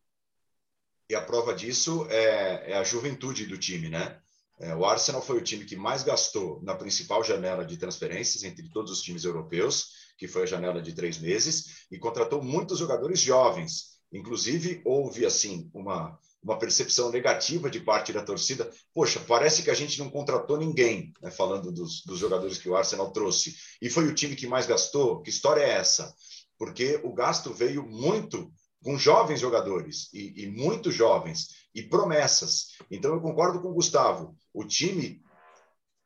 [SPEAKER 2] E a prova disso é, é a juventude do time, né? É, o Arsenal foi o time que mais gastou na principal janela de transferências entre todos os times europeus que foi a janela de três meses, e contratou muitos jogadores jovens. Inclusive, houve assim uma, uma percepção negativa de parte da torcida. Poxa, parece que a gente não contratou ninguém, né, falando dos, dos jogadores que o Arsenal trouxe. E foi o time que mais gastou? Que história é essa? Porque o gasto veio muito com jovens jogadores e, e muito jovens e promessas. Então eu concordo com o Gustavo. O time,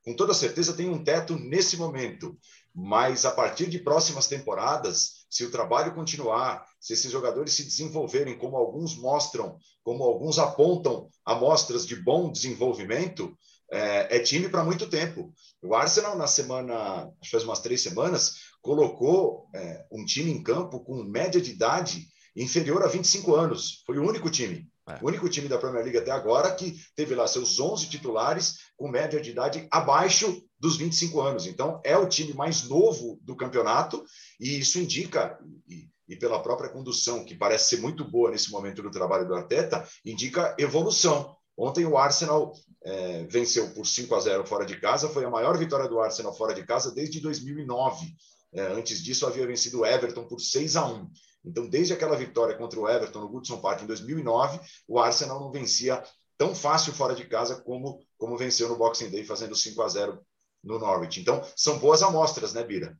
[SPEAKER 2] com toda certeza, tem um teto nesse momento. Mas a partir de próximas temporadas, se o trabalho continuar, se esses jogadores se desenvolverem como alguns mostram, como alguns apontam amostras de bom desenvolvimento, é, é time para muito tempo. O Arsenal, na semana, acho que faz umas três semanas, colocou é, um time em campo com média de idade inferior a 25 anos. Foi o único time. É. O único time da Premier League até agora que teve lá seus 11 titulares com média de idade abaixo dos 25 anos. Então, é o time mais novo do campeonato e isso indica, e, e pela própria condução, que parece ser muito boa nesse momento do trabalho do Arteta, indica evolução. Ontem o Arsenal é, venceu por 5 a 0 fora de casa, foi a maior vitória do Arsenal fora de casa desde 2009. É, antes disso, havia vencido o Everton por 6 a 1. Então, desde aquela vitória contra o Everton no Goodson Park em 2009, o Arsenal não vencia tão fácil fora de casa como, como venceu no Boxing Day, fazendo 5 a 0 no Norwich. Então, são boas amostras, né, Bira?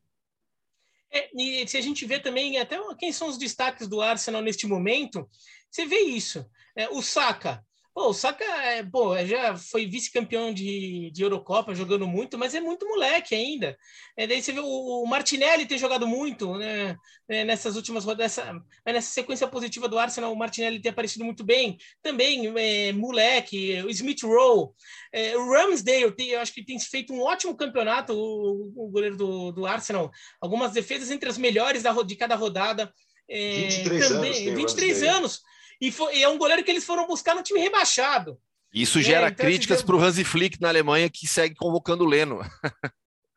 [SPEAKER 4] É, e se a gente vê também até quem são os destaques do Arsenal neste momento, você vê isso. É, o Saka, Pô, o Saka é, pô, é, já foi vice-campeão de, de Eurocopa, jogando muito, mas é muito moleque ainda. É, daí você vê o, o Martinelli ter jogado muito né, é, nessas últimas rodadas, nessa, é, nessa sequência positiva do Arsenal, o Martinelli ter aparecido muito bem. Também, é, moleque, o Smith Rowe, é, o Ramsdale, tem, eu acho que tem feito um ótimo campeonato, o, o goleiro do, do Arsenal. Algumas defesas entre as melhores da, de cada rodada.
[SPEAKER 2] 23 também, anos.
[SPEAKER 4] 23 anos. E, foi, e é um goleiro que eles foram buscar no time rebaixado.
[SPEAKER 3] Isso gera é, então, críticas para o Hansi Flick na Alemanha, que segue convocando o Leno. *laughs*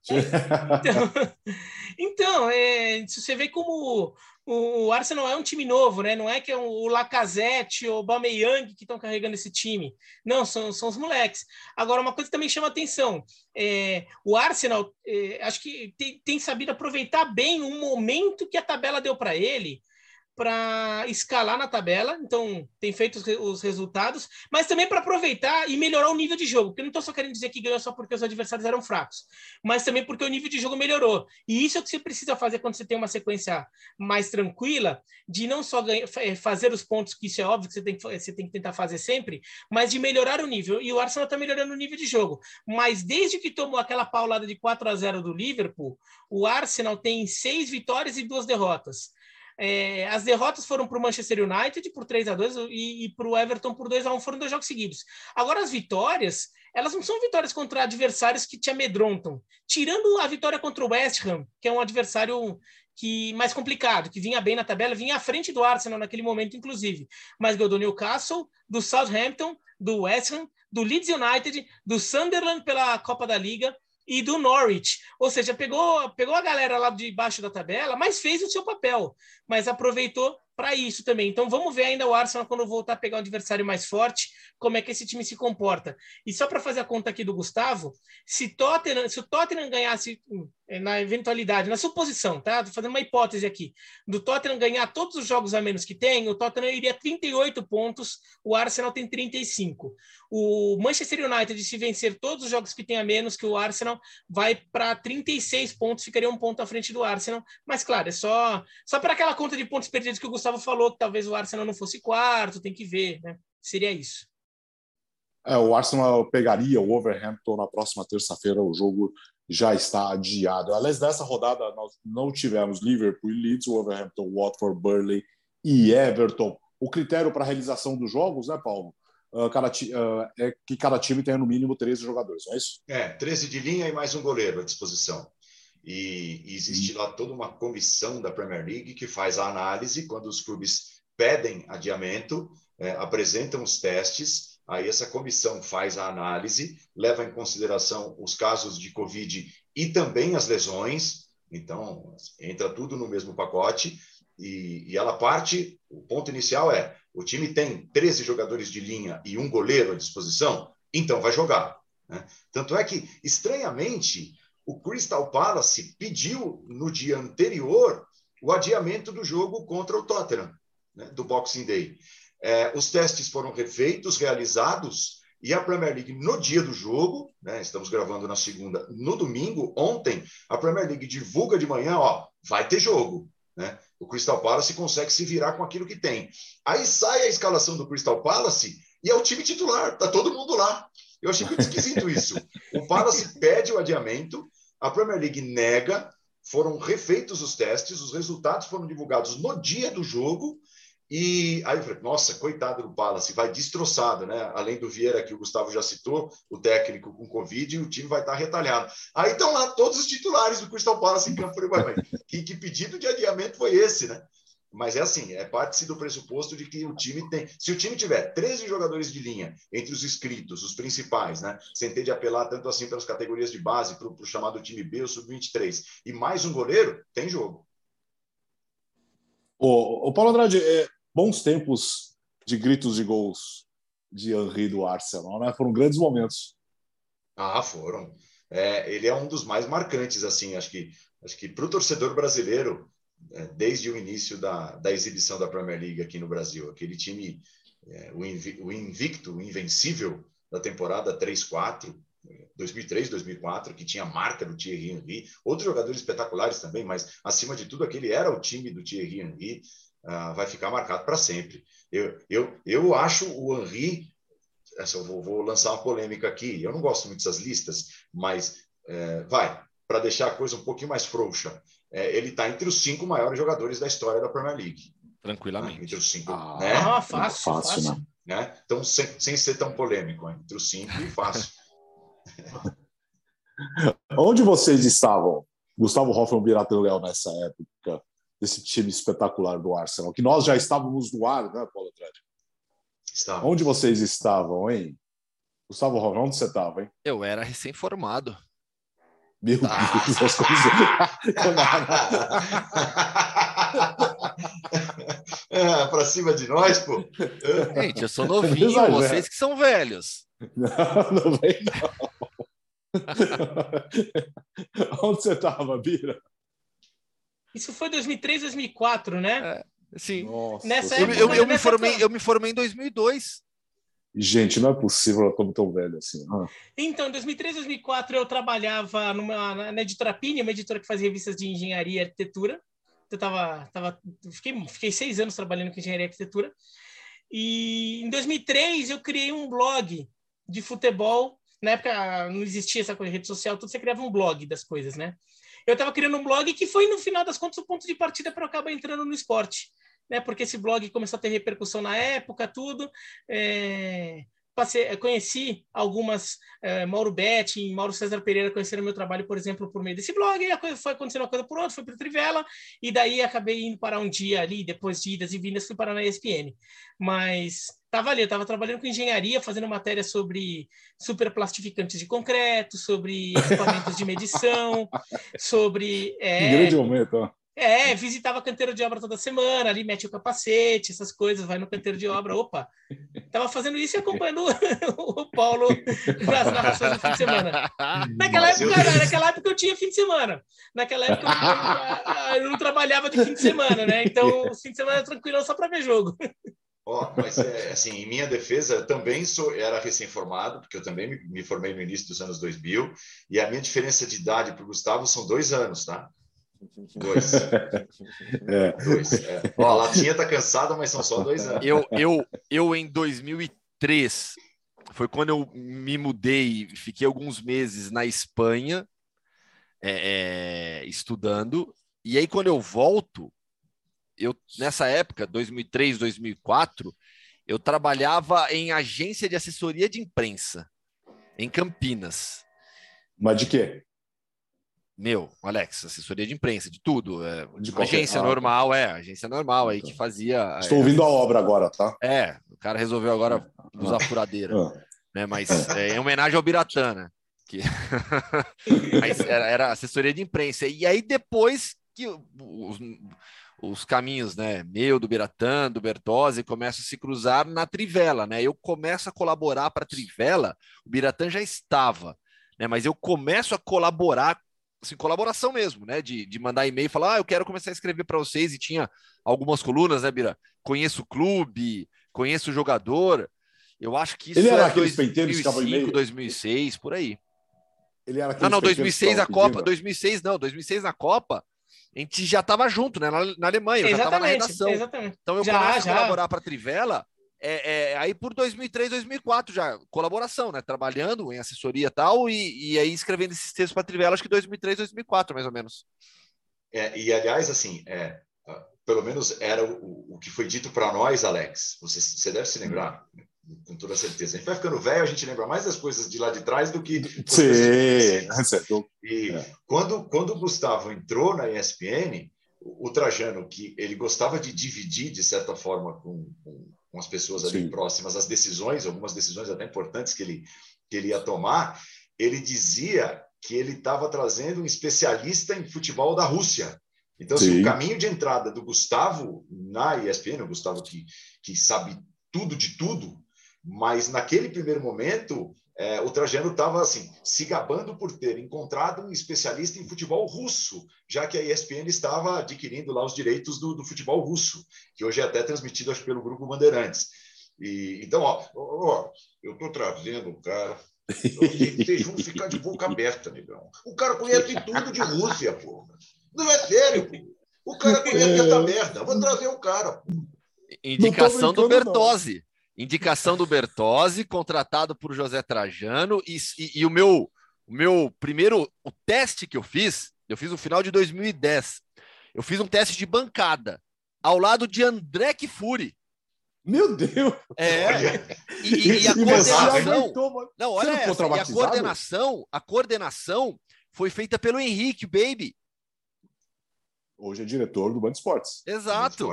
[SPEAKER 4] então, *laughs* então é, você vê como o Arsenal é um time novo, né? Não é que é o Lacazette ou o Bameyang que estão carregando esse time. Não, são, são os moleques. Agora, uma coisa que também chama atenção. É, o Arsenal, é, acho que tem, tem sabido aproveitar bem o momento que a tabela deu para ele para escalar na tabela, então tem feito os, os resultados, mas também para aproveitar e melhorar o nível de jogo, porque eu não estou só querendo dizer que ganhou só porque os adversários eram fracos, mas também porque o nível de jogo melhorou. E isso é o que você precisa fazer quando você tem uma sequência mais tranquila, de não só ganhar, é, fazer os pontos, que isso é óbvio que você tem, que você tem que tentar fazer sempre, mas de melhorar o nível. E o Arsenal está melhorando o nível de jogo. Mas desde que tomou aquela paulada de 4 a 0 do Liverpool, o Arsenal tem seis vitórias e duas derrotas. É, as derrotas foram para o Manchester United por 3 a 2 e, e para o Everton por 2 a 1 foram dois jogos seguidos. Agora, as vitórias, elas não são vitórias contra adversários que te amedrontam. Tirando a vitória contra o West Ham, que é um adversário que mais complicado, que vinha bem na tabela, vinha à frente do Arsenal naquele momento, inclusive. Mas ganhou do Newcastle, do Southampton, do West Ham, do Leeds United, do Sunderland pela Copa da Liga e do Norwich. Ou seja, pegou, pegou a galera lá de baixo da tabela, mas fez o seu papel, mas aproveitou para isso também. Então vamos ver ainda o Arsenal quando voltar a pegar um adversário mais forte, como é que esse time se comporta. E só para fazer a conta aqui do Gustavo, se, Tottenham, se o Tottenham ganhasse na eventualidade, na suposição, tá? Tô fazendo uma hipótese aqui, do Tottenham ganhar todos os jogos a menos que tem, o Tottenham iria 38 pontos, o Arsenal tem 35. O Manchester United, se vencer todos os jogos que tem a menos que o Arsenal, vai para 36 pontos, ficaria um ponto à frente do Arsenal. Mas claro, é só só para aquela conta de pontos perdidos que o Gustavo falou, que talvez o Arsenal não fosse quarto, tem que ver, né? Seria isso.
[SPEAKER 1] É, o Arsenal pegaria o Overhampton na próxima terça-feira. O jogo já está adiado. Aliás, nessa rodada nós não tivemos Liverpool, Leeds, Wolverhampton, Watford, Burley e Everton. O critério para a realização dos jogos, né, Paulo? Uh, cada, uh, é que cada time tenha no mínimo 13 jogadores, não é isso?
[SPEAKER 2] É, 13 de linha e mais um goleiro à disposição. E, e existe lá toda uma comissão da Premier League que faz a análise quando os clubes pedem adiamento, é, apresentam os testes, aí essa comissão faz a análise, leva em consideração os casos de Covid e também as lesões, então entra tudo no mesmo pacote, e, e ela parte, o ponto inicial é, o time tem 13 jogadores de linha e um goleiro à disposição, então vai jogar. Né? Tanto é que, estranhamente, o Crystal Palace pediu no dia anterior o adiamento do jogo contra o Tottenham, né, do Boxing Day. É, os testes foram refeitos, realizados, e a Premier League, no dia do jogo, né, estamos gravando na segunda, no domingo, ontem, a Premier League divulga de manhã, ó, vai ter jogo. Né? O Crystal Palace consegue se virar com aquilo que tem. Aí sai a escalação do Crystal Palace e é o time titular, tá todo mundo lá. Eu achei muito esquisito *laughs* isso. O Palace pede o adiamento, a Premier League nega, foram refeitos os testes, os resultados foram divulgados no dia do jogo, e aí eu falei, nossa, coitado do Palace, vai destroçado, né? Além do Vieira, que o Gustavo já citou, o técnico com Covid, o time vai estar retalhado. Aí estão lá todos os titulares do Crystal Palace em campo. Eu falei, que, que pedido de adiamento foi esse, né? Mas é assim, é parte do pressuposto de que o time tem. Se o time tiver 13 jogadores de linha entre os inscritos, os principais, né? Sem ter de apelar tanto assim pelas categorias de base, para o chamado time B, o sub-23, e mais um goleiro, tem jogo.
[SPEAKER 1] O, o Paulo Andrade, é, bons tempos de gritos de gols de Henry do Arsenal, né? Foram grandes momentos.
[SPEAKER 2] Ah, foram. É, ele é um dos mais marcantes, assim, acho que acho que para o torcedor brasileiro é, desde o início da, da exibição da Premier League aqui no Brasil. Aquele time, é, o, invicto, o invencível da temporada 3-4, 2003, 2004, que tinha marca do Thierry Henry, outros jogadores espetaculares também, mas acima de tudo aquele era o time do Thierry Henry, uh, vai ficar marcado para sempre. Eu, eu, eu acho o Henry, essa eu vou, vou, lançar uma polêmica aqui, eu não gosto muito dessas listas, mas é, vai, para deixar a coisa um pouquinho mais frouxa é, ele está entre os cinco maiores jogadores da história da Premier League.
[SPEAKER 3] Tranquilamente.
[SPEAKER 2] Né? Entre os cinco.
[SPEAKER 4] Ah,
[SPEAKER 2] né?
[SPEAKER 4] ah fácil, fácil.
[SPEAKER 2] fácil. Né? Então, sem, sem ser tão polêmico, entre os cinco e fácil. *laughs*
[SPEAKER 1] Onde vocês estavam, Gustavo Hoffmann e Biratã Léo, nessa época, desse time espetacular do Arsenal? Que nós já estávamos no ar, né, Paulo Andrade? Estava. Onde vocês estavam, hein? Gustavo Hoffmann, onde você estava, hein?
[SPEAKER 3] Eu era recém-formado.
[SPEAKER 1] Meu ah. Deus, as coisas.
[SPEAKER 2] é, *laughs* pra cima de nós, pô.
[SPEAKER 3] Gente, eu sou novinho, vocês que são velhos.
[SPEAKER 1] Não, não vem, não. *laughs* Onde você estava, Bira?
[SPEAKER 4] Isso foi 2003, 2004, né?
[SPEAKER 3] É, sim. Nossa, nessa época, eu, eu, eu me formei, eu me formei em 2002.
[SPEAKER 1] Gente, não é possível, eu estou tão velho assim. Ah.
[SPEAKER 4] Então, em 2003, 2004, eu trabalhava numa, na editora Pini, uma editora que faz revistas de engenharia e arquitetura. Eu tava, tava, fiquei, fiquei seis anos trabalhando com engenharia e arquitetura. E em 2003, eu criei um blog de futebol. Na época não existia essa coisa de rede social, tudo você criava um blog das coisas, né? Eu estava criando um blog que foi, no final das contas, o ponto de partida para eu acabar entrando no esporte né? Porque esse blog começou a ter repercussão na época, tudo. É, passei, conheci algumas, é, Mauro Betti, Mauro César Pereira conheceram meu trabalho, por exemplo, por meio desse blog, e a coisa foi acontecendo uma coisa por outra, foi para o Trivela, e daí acabei indo parar um dia ali, depois de idas e vindas, fui parar na ESPN. Mas estava ali, eu estava trabalhando com engenharia, fazendo matéria sobre superplastificantes de concreto, sobre equipamentos de medição, *laughs* sobre...
[SPEAKER 1] É, grande momento, ó
[SPEAKER 4] É, visitava canteiro de obra toda semana, ali mete o capacete, essas coisas, vai no canteiro de obra. Opa, tava fazendo isso e acompanhando *laughs* o Paulo nas narrações do fim de semana. Naquela época, naquela época eu tinha fim de semana. Naquela época eu, eu não trabalhava de fim de semana, né? Então, o fim de semana era tranquilo só para ver jogo.
[SPEAKER 2] Ó, oh, mas é, assim, em minha defesa, eu também sou, era recém-formado, porque eu também me, me, formei no início dos anos 2000, e a minha diferença de idade para o Gustavo são dois anos, tá? Dois. É. Dois. É. Ó, a latinha tá cansada, mas são só dois anos.
[SPEAKER 3] Eu, eu, eu em 2003, foi quando eu me mudei, fiquei alguns meses na Espanha, é, é estudando, e aí quando eu volto, eu nessa época, 2003, 2004, eu trabalhava em agência de assessoria de imprensa em Campinas.
[SPEAKER 1] Mas de quê?
[SPEAKER 3] Meu, Alex, assessoria de imprensa, de tudo. É, de agência ah, normal, é, agência normal aí que fazia.
[SPEAKER 1] Estou é, ouvindo a obra agora, tá?
[SPEAKER 3] É, o cara resolveu agora usar ah. furadeira. Ah. Né, mas é, em homenagem ao Biratana. Que... *laughs* mas era, era assessoria de imprensa. E aí, depois que os, os caminhos, né, meu, do Biratã, do Bertozzi, começam a se cruzar na Trivela, né? Eu começo a colaborar para a Trivela, o Biratã já estava, né? Mas eu começo a colaborar, assim, colaboração mesmo, né? De, de mandar e-mail e falar, ah, eu quero começar a escrever para vocês, e tinha algumas colunas, né, Bira? Conheço o clube, conheço o jogador. Eu acho que isso
[SPEAKER 1] Ele era aqueles 2005,
[SPEAKER 3] 2006, por aí.
[SPEAKER 1] Ele era
[SPEAKER 3] não, não, 2006 a Copa, 2006 não, 2006 na Copa, a gente já estava junto, né? Na, na Alemanha, eu já estava na redação. Exatamente. Então eu já, começo já. a colaborar para a Trivela. É, é, aí por 2003, 2004 já, colaboração, né? Trabalhando em assessoria e tal, e, e aí escrevendo esses textos para a Trivela, acho que 2003, 2004, mais ou menos.
[SPEAKER 2] É, e aliás, assim, é, pelo menos era o, o que foi dito para nós, Alex. Você, você deve se lembrar. Hum com toda certeza. A gente vai ficando velho, a gente lembra mais das coisas de lá de trás do que.
[SPEAKER 1] Sim, *laughs*
[SPEAKER 2] E é. quando, quando o Gustavo entrou na ESPN, o, o Trajano, que ele gostava de dividir, de certa forma, com, com, com as pessoas ali Sim. próximas, as decisões, algumas decisões até importantes que ele, que ele ia tomar, ele dizia que ele estava trazendo um especialista em futebol da Rússia. Então, assim, o caminho de entrada do Gustavo na ESPN, o Gustavo que, que sabe tudo de tudo, mas naquele primeiro momento, é, o Trajano estava assim, se gabando por ter encontrado um especialista em futebol russo, já que a ESPN estava adquirindo lá os direitos do, do futebol russo, que hoje é até transmitido acho, pelo Grupo Bandeirantes. E, então, ó, ó eu estou trazendo o cara. Vocês vão ficar de boca aberta, negão. O cara conhece tudo de Rússia, pô. Não é sério, pô. O cara conhece essa merda. Vou trazer o cara. Pô.
[SPEAKER 3] Indicação do Bertozzi. Indicação do Bertozzi, contratado por José Trajano, e, e, e, o meu o meu primeiro o teste que eu fiz, eu fiz no final de 2010. Eu fiz um teste de bancada ao lado de André Kifuri.
[SPEAKER 1] Meu Deus!
[SPEAKER 3] É. E, e, e a coordenação. Não, olha essa, e a coordenação, a coordenação foi feita pelo Henrique Baby.
[SPEAKER 1] Hoje é diretor do Band Esportes.
[SPEAKER 3] Exato.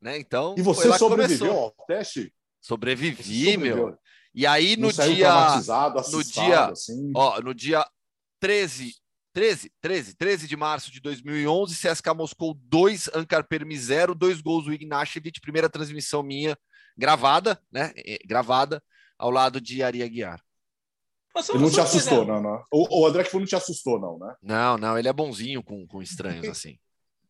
[SPEAKER 3] Né? Então,
[SPEAKER 1] e você sobreviveu ao teste?
[SPEAKER 3] Sobrevivi, meu. E aí no dia no dia, assim. ó, no dia 13, 13, 13, 13 de março de 2011, CSK Moscou 2, Ankar Permi 0, dois gols do Ignashevich, primeira transmissão minha gravada, né? Gravada ao lado de Ari Aguiar.
[SPEAKER 1] Ele não te assustou, não, não. O, o André que não te assustou, não, né?
[SPEAKER 3] Não, não, ele é bonzinho com, com estranhos *laughs* assim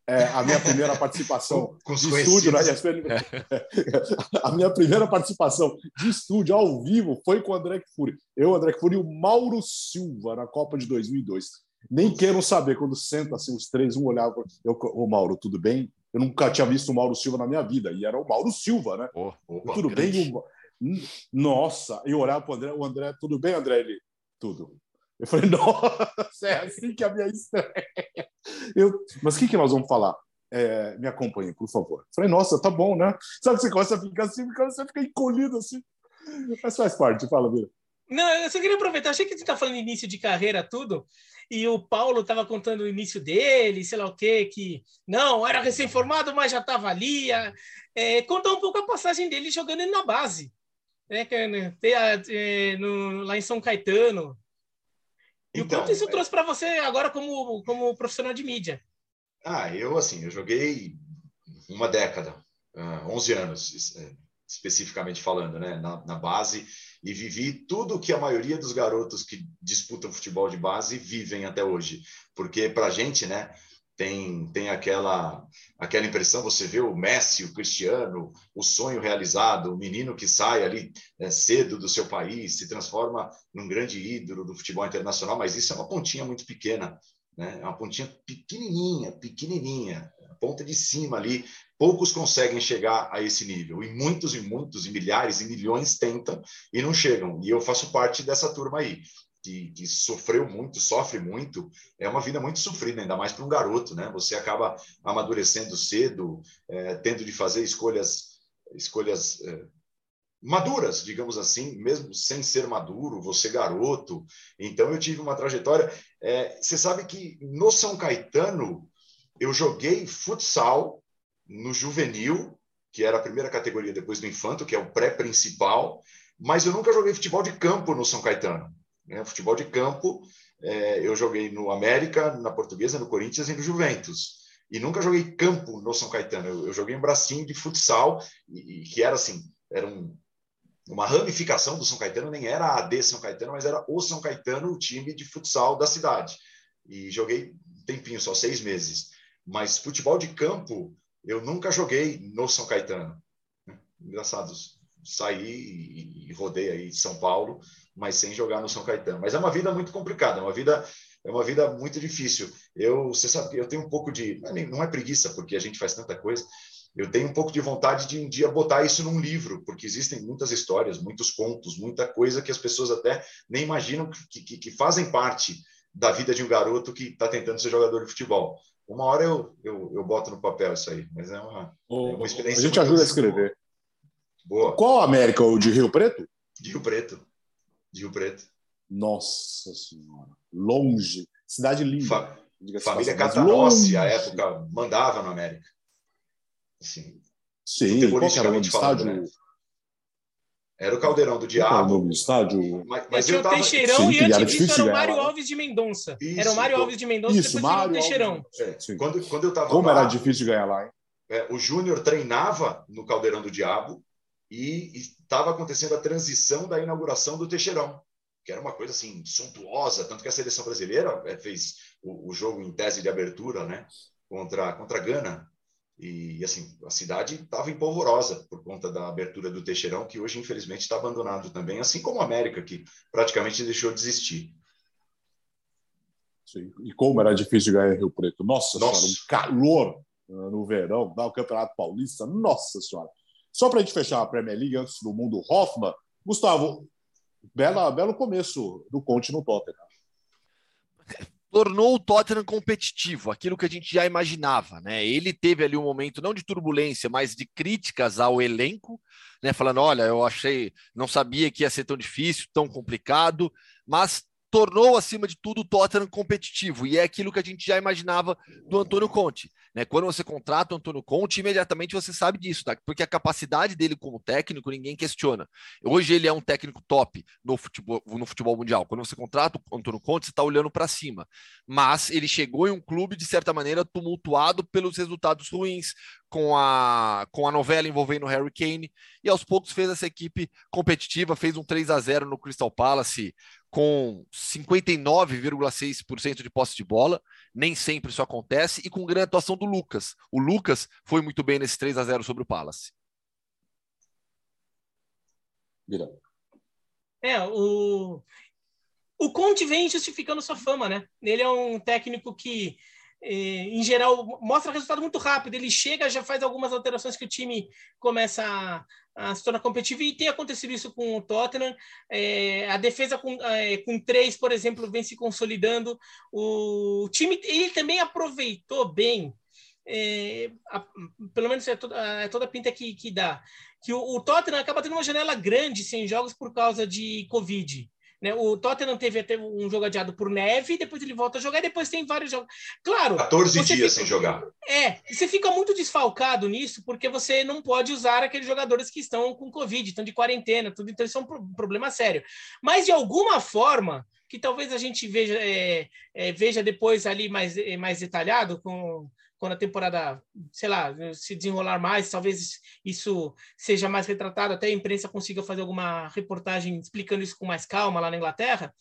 [SPEAKER 1] é, a minha primeira participação com, de estúdio na ESPN. *laughs* a minha primeira participação de estúdio ao vivo foi com o André Kfouri. Eu, André Kfouri e o Mauro Silva na Copa de 2002. Nem quero saber, quando senta assim, os três, um olhava. Eu, Ô, Mauro, tudo bem? Eu nunca tinha visto o Mauro Silva na minha vida, e era o Mauro Silva, né? Oh, opa, tudo grande. bem? Nossa, eu olhava para o André, o André, tudo bem, André? Ele, tudo. Eu falei, *laughs* nossa, é assim que a minha estreia. Eu, mas o que, que nós vamos falar? É, me acompanhe, por favor. Eu falei, nossa, tá bom, né? Sabe você começa a ficar assim, você fica encolhido assim. Mas faz parte, fala, Vira.
[SPEAKER 4] Não, eu só queria aproveitar. Achei que você está falando início de carreira, tudo, e o Paulo estava contando o início dele, sei lá o quê, que não, era recém-formado, mas já estava ali. É, contar um pouco a passagem dele jogando na base. Né, né é, lá em São Caetano, e então, o quanto isso trouxe para você agora como, como profissional de mídia?
[SPEAKER 2] Ah, eu assim, eu joguei uma década, uh, ah, 11 anos, é, especificamente falando, né, na, na, base, e vivi tudo que a maioria dos garotos que disputam futebol de base vivem até hoje. Porque para a gente, né, tem, tem aquela, aquela impressão, você vê o Messi, o Cristiano, o sonho realizado, o menino que sai ali é, cedo do seu país, se transforma num grande ídolo do futebol internacional, mas isso é uma pontinha muito pequena, né? é uma pontinha pequenininha, pequenininha, ponta de cima ali, poucos conseguem chegar a esse nível, e muitos e muitos, e milhares e milhões tentam e não chegam, e eu faço parte dessa turma aí que, que, sofreu muito, sofre muito, é uma vida muito sofrida, ainda mais para um garoto, né? Você acaba amadurecendo cedo, é, tendo de fazer escolhas, escolhas é, maduras, digamos assim, mesmo sem ser maduro, você garoto. Então eu tive uma trajetória. É, você sabe que no São Caetano eu joguei futsal no juvenil, que era a primeira categoria depois do infanto, que é o pré-principal, mas eu nunca joguei futebol de campo no São Caetano. Né? Futebol de campo, é, eu joguei no América, na Portuguesa, no Corinthians e no Juventus. E nunca joguei campo no São Caetano. Eu, eu joguei um bracinho de futsal, e, e que era assim, era um, uma ramificação do São Caetano, nem era a AD São Caetano, mas era o São Caetano, o time de futsal da cidade. E joguei um tempinho, só seis meses. Mas futebol de campo, eu nunca joguei no São Caetano. Engraçado, saí e, e rodei aí São Paulo mas sem jogar no São Caetano. Mas é uma vida muito complicada, é uma vida é uma vida muito difícil. Eu, você sabe que eu tenho um pouco de não é preguiça porque a gente faz tanta coisa. Eu tenho um pouco de vontade de um dia botar isso num livro, porque existem muitas histórias, muitos contos, muita coisa que as pessoas até nem imaginam que, que, que fazem parte da vida de um garoto que está tentando ser jogador de futebol. Uma hora eu, eu, eu boto no papel isso aí, mas é uma, é uma experiência.
[SPEAKER 1] A gente ajuda a escrever.
[SPEAKER 2] Boa.
[SPEAKER 1] Qual América? O de Rio Preto?
[SPEAKER 2] De Rio Preto de Rio Preto.
[SPEAKER 1] Nossa Senhora, longe. Cidade linda.
[SPEAKER 2] Fa família Catanossi, à época, mandava no América. Assim,
[SPEAKER 1] Sim, qual era o estádio? Né?
[SPEAKER 2] Era o Caldeirão do Diabo.
[SPEAKER 1] O estádio?
[SPEAKER 4] Mas, mas eu, eu tava... Teixeirão sim, e antes disso era o Mário Alves de Mendonça. Isso, era o Mário Alves de Mendonça
[SPEAKER 1] isso, depois Mário
[SPEAKER 4] o Teixeirão.
[SPEAKER 2] É, quando, quando eu tava
[SPEAKER 1] Como lá, era difícil de ganhar lá, hein?
[SPEAKER 2] É, o Júnior treinava no Caldeirão do Diabo e estava acontecendo a transição da inauguração do Teixeirão, que era uma coisa assim suntuosa, tanto que a seleção brasileira é, fez o, o jogo em tese de abertura, né, contra contra a Gana. E assim, a cidade estava empolvorosa por conta da abertura do Teixeirão, que hoje infelizmente está abandonado também, assim como a América, que praticamente deixou de existir.
[SPEAKER 1] Sim. E como era difícil ganhar em Rio Preto. Nossa, Nossa. Senhora, um calor ah, no verão, dá o Campeonato Paulista. Nossa Senhora. Só para a gente fechar a Premier League antes do mundo Hoffman, Gustavo, bela, belo começo do Conte no Tottenham.
[SPEAKER 3] Tornou o Tottenham competitivo, aquilo que a gente já imaginava, né? Ele teve ali um momento não de turbulência, mas de críticas ao elenco, né? Falando, olha, eu achei, não sabia que ia ser tão difícil, tão complicado, mas tornou, acima de tudo, o Tottenham competitivo. E é aquilo que a gente já imaginava do Antônio Conte. Né? Quando você contrata o Antônio Conte, imediatamente você sabe disso, tá? porque a capacidade dele como técnico ninguém questiona. Hoje ele é um técnico top no futebol, no futebol mundial. Quando você contrata o Antônio Conte, você está olhando para cima. Mas ele chegou em um clube, de certa maneira, tumultuado pelos resultados ruins, com a, com a novela envolvendo o Harry Kane, e aos poucos fez essa equipe competitiva, fez um 3 a 0 no Crystal Palace, com 59,6% de posse de bola, nem sempre isso acontece, e com grande atuação do Lucas. O Lucas foi muito bem nesse 3 a 0 sobre o Palace.
[SPEAKER 4] É, o, o Conte vem justificando sua fama, né? Ele é um técnico que em geral, mostra resultado muito rápido. Ele chega, já faz algumas alterações que o time começa a, a se tornar competitivo, e tem acontecido isso com o Tottenham. É, a defesa com, é, com três, por exemplo, vem se consolidando. O, time ele também aproveitou bem. É, a, pelo menos é toda, é toda a pinta que, que dá, que o, o Tottenham acaba tendo uma janela grande sem jogos por causa de Covid. Né? O Tottenham teve até um jogo adiado por neve, depois ele volta a jogar, e depois tem vários jogos. Claro.
[SPEAKER 2] 14 dias fica, sem jogar.
[SPEAKER 4] É, você fica muito desfalcado nisso, porque você não pode usar aqueles jogadores que estão com Covid, estão de quarentena, tudo, então isso é um problema sério. Mas de alguma forma, que talvez a gente veja, é, é, veja depois ali mais, é, mais detalhado com, quando a temporada, sei lá, se desenrolar mais, talvez isso seja mais retratado, até a imprensa consiga fazer alguma reportagem explicando isso com mais calma lá na Inglaterra.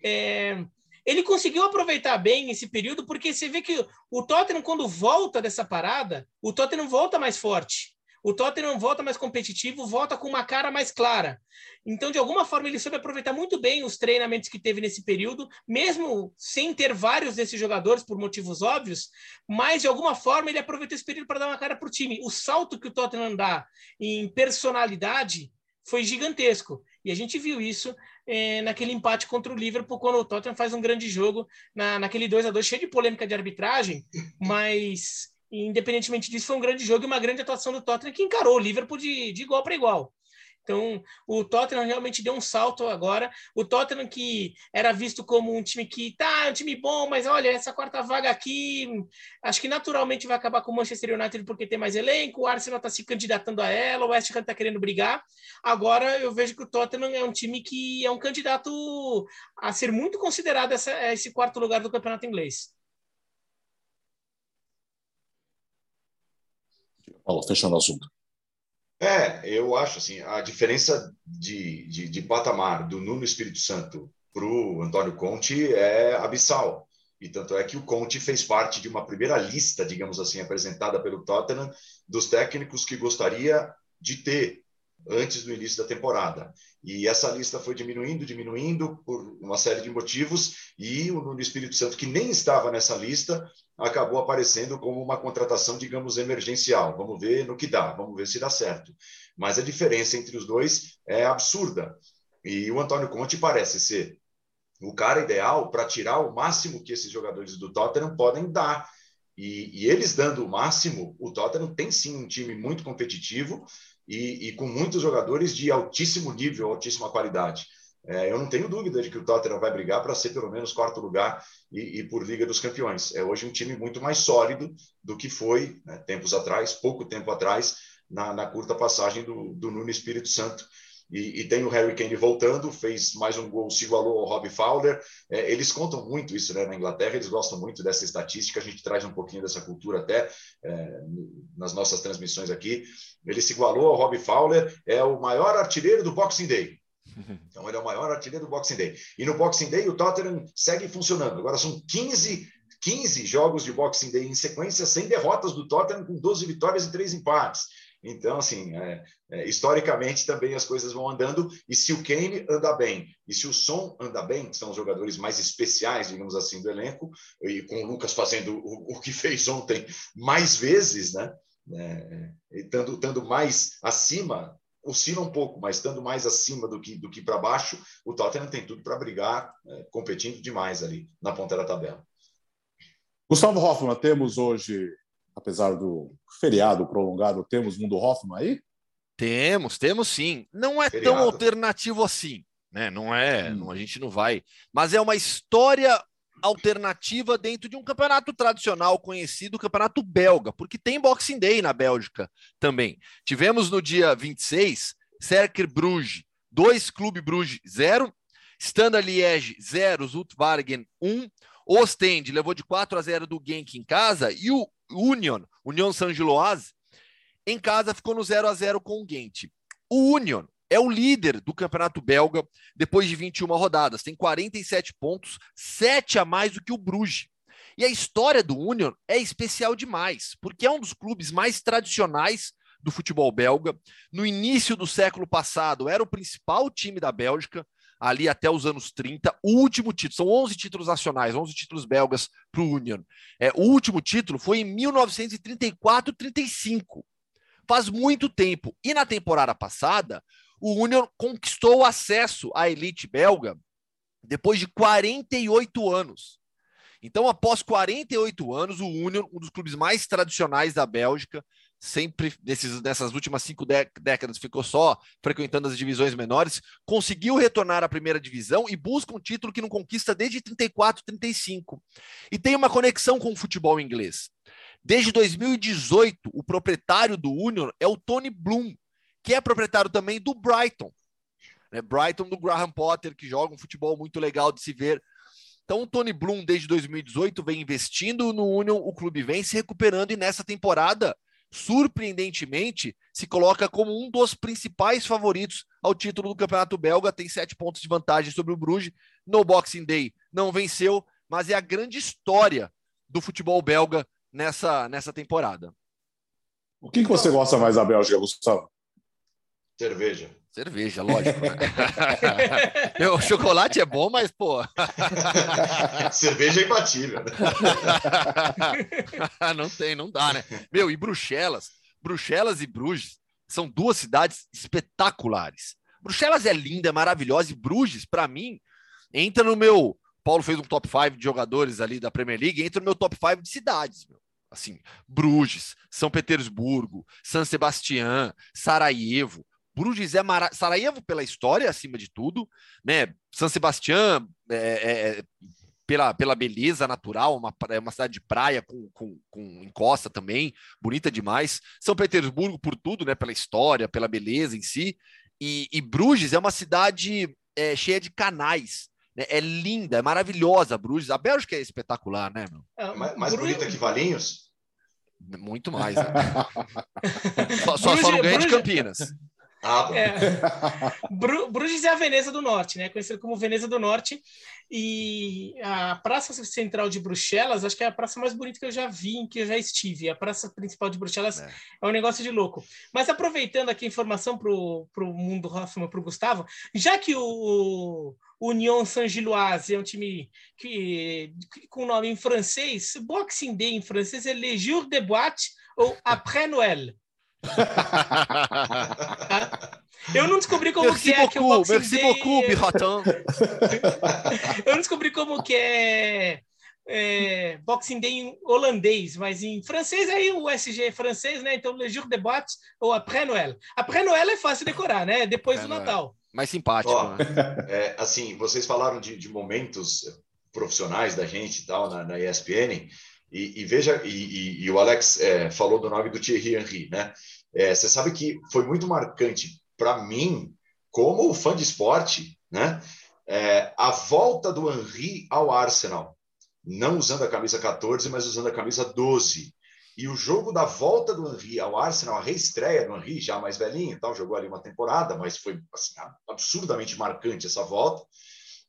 [SPEAKER 4] É, ele conseguiu aproveitar bem esse período, porque você vê que o Tottenham, quando volta dessa parada, o Tottenham volta mais forte. O Tottenham volta mais competitivo, volta com uma cara mais clara. Então, de alguma forma, ele soube aproveitar muito bem os treinamentos que teve nesse período, mesmo sem ter vários desses jogadores por motivos óbvios, mas de alguma forma ele aproveitou esse período para dar uma cara para o time. O salto que o Tottenham dá em personalidade foi gigantesco. E a gente viu isso é, naquele empate contra o Liverpool, quando o Tottenham faz um grande jogo, na, naquele 2 a 2 cheio de polêmica de arbitragem, mas independentemente disso, foi um grande jogo e uma grande atuação do Tottenham que encarou o Liverpool de, de igual para igual. Então, o Tottenham realmente deu um salto agora. O Tottenham que era visto como um time que tá, é um time bom, mas olha, essa quarta vaga aqui, acho que naturalmente vai acabar com o Manchester United porque tem mais elenco, o Arsenal está se candidatando a ela, o West Ham está querendo brigar. Agora eu vejo que o Tottenham é um time que é um candidato a ser muito considerado essa, esse quarto lugar do campeonato inglês.
[SPEAKER 1] Paulo, fechando o assunto.
[SPEAKER 2] É, eu acho assim, a diferença de, de, de patamar do Nuno Espírito Santo para o Antônio Conte é abissal. E tanto é que o Conte fez parte de uma primeira lista, digamos assim, apresentada pelo Tottenham, dos técnicos que gostaria de ter antes do início da temporada. E essa lista foi diminuindo, diminuindo por uma série de motivos, e o Nuno Espírito Santo, que nem estava nessa lista, acabou aparecendo como uma contratação, digamos, emergencial. Vamos ver no que dá, vamos ver se dá certo. Mas a diferença entre os dois é absurda. E o Antônio Conte parece ser o cara ideal para tirar o máximo que esses jogadores do Tottenham podem dar. E, e, eles dando o máximo, o Tottenham tem sim um time muito competitivo e, e com muitos jogadores de altíssimo nível, altíssima qualidade. É, eu não tenho dúvida de que o Tottenham vai brigar para ser pelo menos quarto lugar e, e, por Liga dos Campeões. É hoje um time muito mais sólido do que foi né, tempos atrás, pouco tempo atrás, na, na curta passagem do, do Nuno Espírito Santo. E, e, tem o Harry Kane voltando, fez mais um gol, se igualou ao Robbie Fowler. É, eles contam muito isso né, na Inglaterra, eles gostam muito dessa estatística, a gente traz um pouquinho dessa cultura até é, nas nossas transmissões aqui. Ele se igualou ao Robbie Fowler, é o maior artilheiro do Boxing Day. *laughs* Então, ele é o maior artilheiro do Boxing Day. E no Boxing Day, o Tottenham segue funcionando. Agora são 15, 15 jogos de Boxing Day em sequência, sem derrotas do Tottenham, com 12 vitórias e 3 empates. Então, assim, é, é, historicamente também as coisas vão andando. E se o Kane anda bem, e se o Son anda bem, que são os jogadores mais especiais, digamos assim, do elenco, e com o Lucas fazendo o, o que *laughs* fez ontem mais vezes, né? É, estando, estando mais acima oscila um pouco, mas estando mais acima do que, do que para baixo, o Tottenham tem tudo para brigar, é, competindo demais ali na ponta da tabela.
[SPEAKER 1] Gustavo Hoffman, temos hoje, apesar do feriado prolongado, temos Mundo Hoffman aí?
[SPEAKER 3] Temos, temos sim. Não é feriado. tão alternativo assim, né? Não é, hum. não, a gente não vai. Mas é uma história alternativa dentro de um campeonato tradicional conhecido, o campeonato belga, porque tem Boxing Day na Bélgica também. Tivemos no dia 26, Cercle Bruges, 2 Clube Bruges 0, Standard Liège 0, Zutwagen 1, Ostend levou de 4 a 0 do Genk em casa e o Union, Union Saint-Gilloise, em casa ficou no 0 a 0 com o Gent. O Union é o líder do campeonato belga depois de 21 rodadas. Tem 47 pontos, 7 a mais do que o Bruges. E a história do Union é especial demais, porque é um dos clubes mais tradicionais do futebol belga. No início do século passado, era o principal time da Bélgica, ali até os anos 30. O último título, são 11 títulos nacionais, 11 títulos belgas para o Union. É, o último título foi em 1934-35. Faz muito tempo. E na temporada passada, o Union conquistou o acesso à elite belga depois de 48 anos. Então, após 48 anos, o Union, um dos clubes mais tradicionais da Bélgica, sempre nesses, nessas últimas cinco décadas ficou só frequentando as divisões menores, conseguiu retornar à primeira divisão e busca um título que não conquista desde 34, 35. E tem uma conexão com o futebol inglês. Desde 2018, o proprietário do Union é o Tony Bloom, que é proprietário também do Brighton. Né? Brighton do Graham Potter, que joga um futebol muito legal de se ver. Então, o Tony Bloom, desde 2018, vem investindo no Union, o clube vem se recuperando e nessa temporada, surpreendentemente, se coloca como um dos principais favoritos ao título do Campeonato Belga, tem sete pontos de vantagem sobre o Bruges. No Boxing Day não venceu, mas é a grande história do futebol belga nessa, nessa temporada.
[SPEAKER 1] O que, que você gosta mais da Bélgica, Gustavo?
[SPEAKER 2] Cerveja.
[SPEAKER 3] Cerveja, lógico. Né? *laughs* o chocolate é bom, mas, pô. *laughs*
[SPEAKER 2] Cerveja é imbatível. Né? *laughs*
[SPEAKER 3] não tem, não dá, né? Meu, e Bruxelas? Bruxelas e Bruges são duas cidades espetaculares. Bruxelas é linda, é maravilhosa, e Bruges, para mim, entra no meu. Paulo fez um top 5 de jogadores ali da Premier League, entra no meu top 5 de cidades, meu. Assim, Bruges, São Petersburgo, San Sebastián, Sarajevo. Bruges é mara... Sarajevo pela história, acima de tudo, né? San Sebastián é, é, é, pela, pela beleza natural, uma, é uma cidade de praia com, com, com encosta também, bonita demais. São Petersburgo por tudo, né? Pela história, pela beleza em si. E, e Bruges é uma cidade é, cheia de canais. Né? É linda, é maravilhosa Bruges. A Bélgica é espetacular, né, meu?
[SPEAKER 2] É, mais, mais bonita que Valinhos?
[SPEAKER 3] Muito mais. Né? *laughs* só, só, só, não ganha de Campinas.
[SPEAKER 4] Ah, é. *laughs* Bruges é a Veneza do Norte, né? Conhecido como Veneza do Norte. E a Praça Central de Bruxelas, acho que é a praça mais bonita que eu já vi, em que eu já estive. A praça principal de Bruxelas é, é um negócio de louco. Mas aproveitando aqui a informação para o mundo Hoffman, para o Gustavo, já que o, o Union Saint-Gilloise é um time que, que, com nome em francês, Boxing Day em francês é Le Jour de Boîte ou Après Noël. Eu não descobri como merci que é beaucoup, que o Boxing merci Day... beaucoup, *laughs* Eu não descobri como que é, é, Boxing Day em holandês, mas em francês aí o SG é francês, né? Então Le Jour de Boîte ou Après Noël. Après Noël é fácil decorar, né? Depois do Natal.
[SPEAKER 3] Mais simpático. Ó,
[SPEAKER 2] né? *laughs* é, assim, vocês falaram de, de, momentos profissionais da gente e tal na, na ESPN. E, e veja, e, e, e, o Alex é, falou do nome do Thierry Henry, né? É, você sabe que foi muito marcante para mim, como fã de esporte, né? É, a volta do Henry ao Arsenal, não usando a camisa 14, mas usando a camisa 12. E o jogo da volta do Henry ao Arsenal, a reestreia do Henry, já mais velhinho, tal, jogou ali uma temporada, mas foi assim, absurdamente marcante essa volta,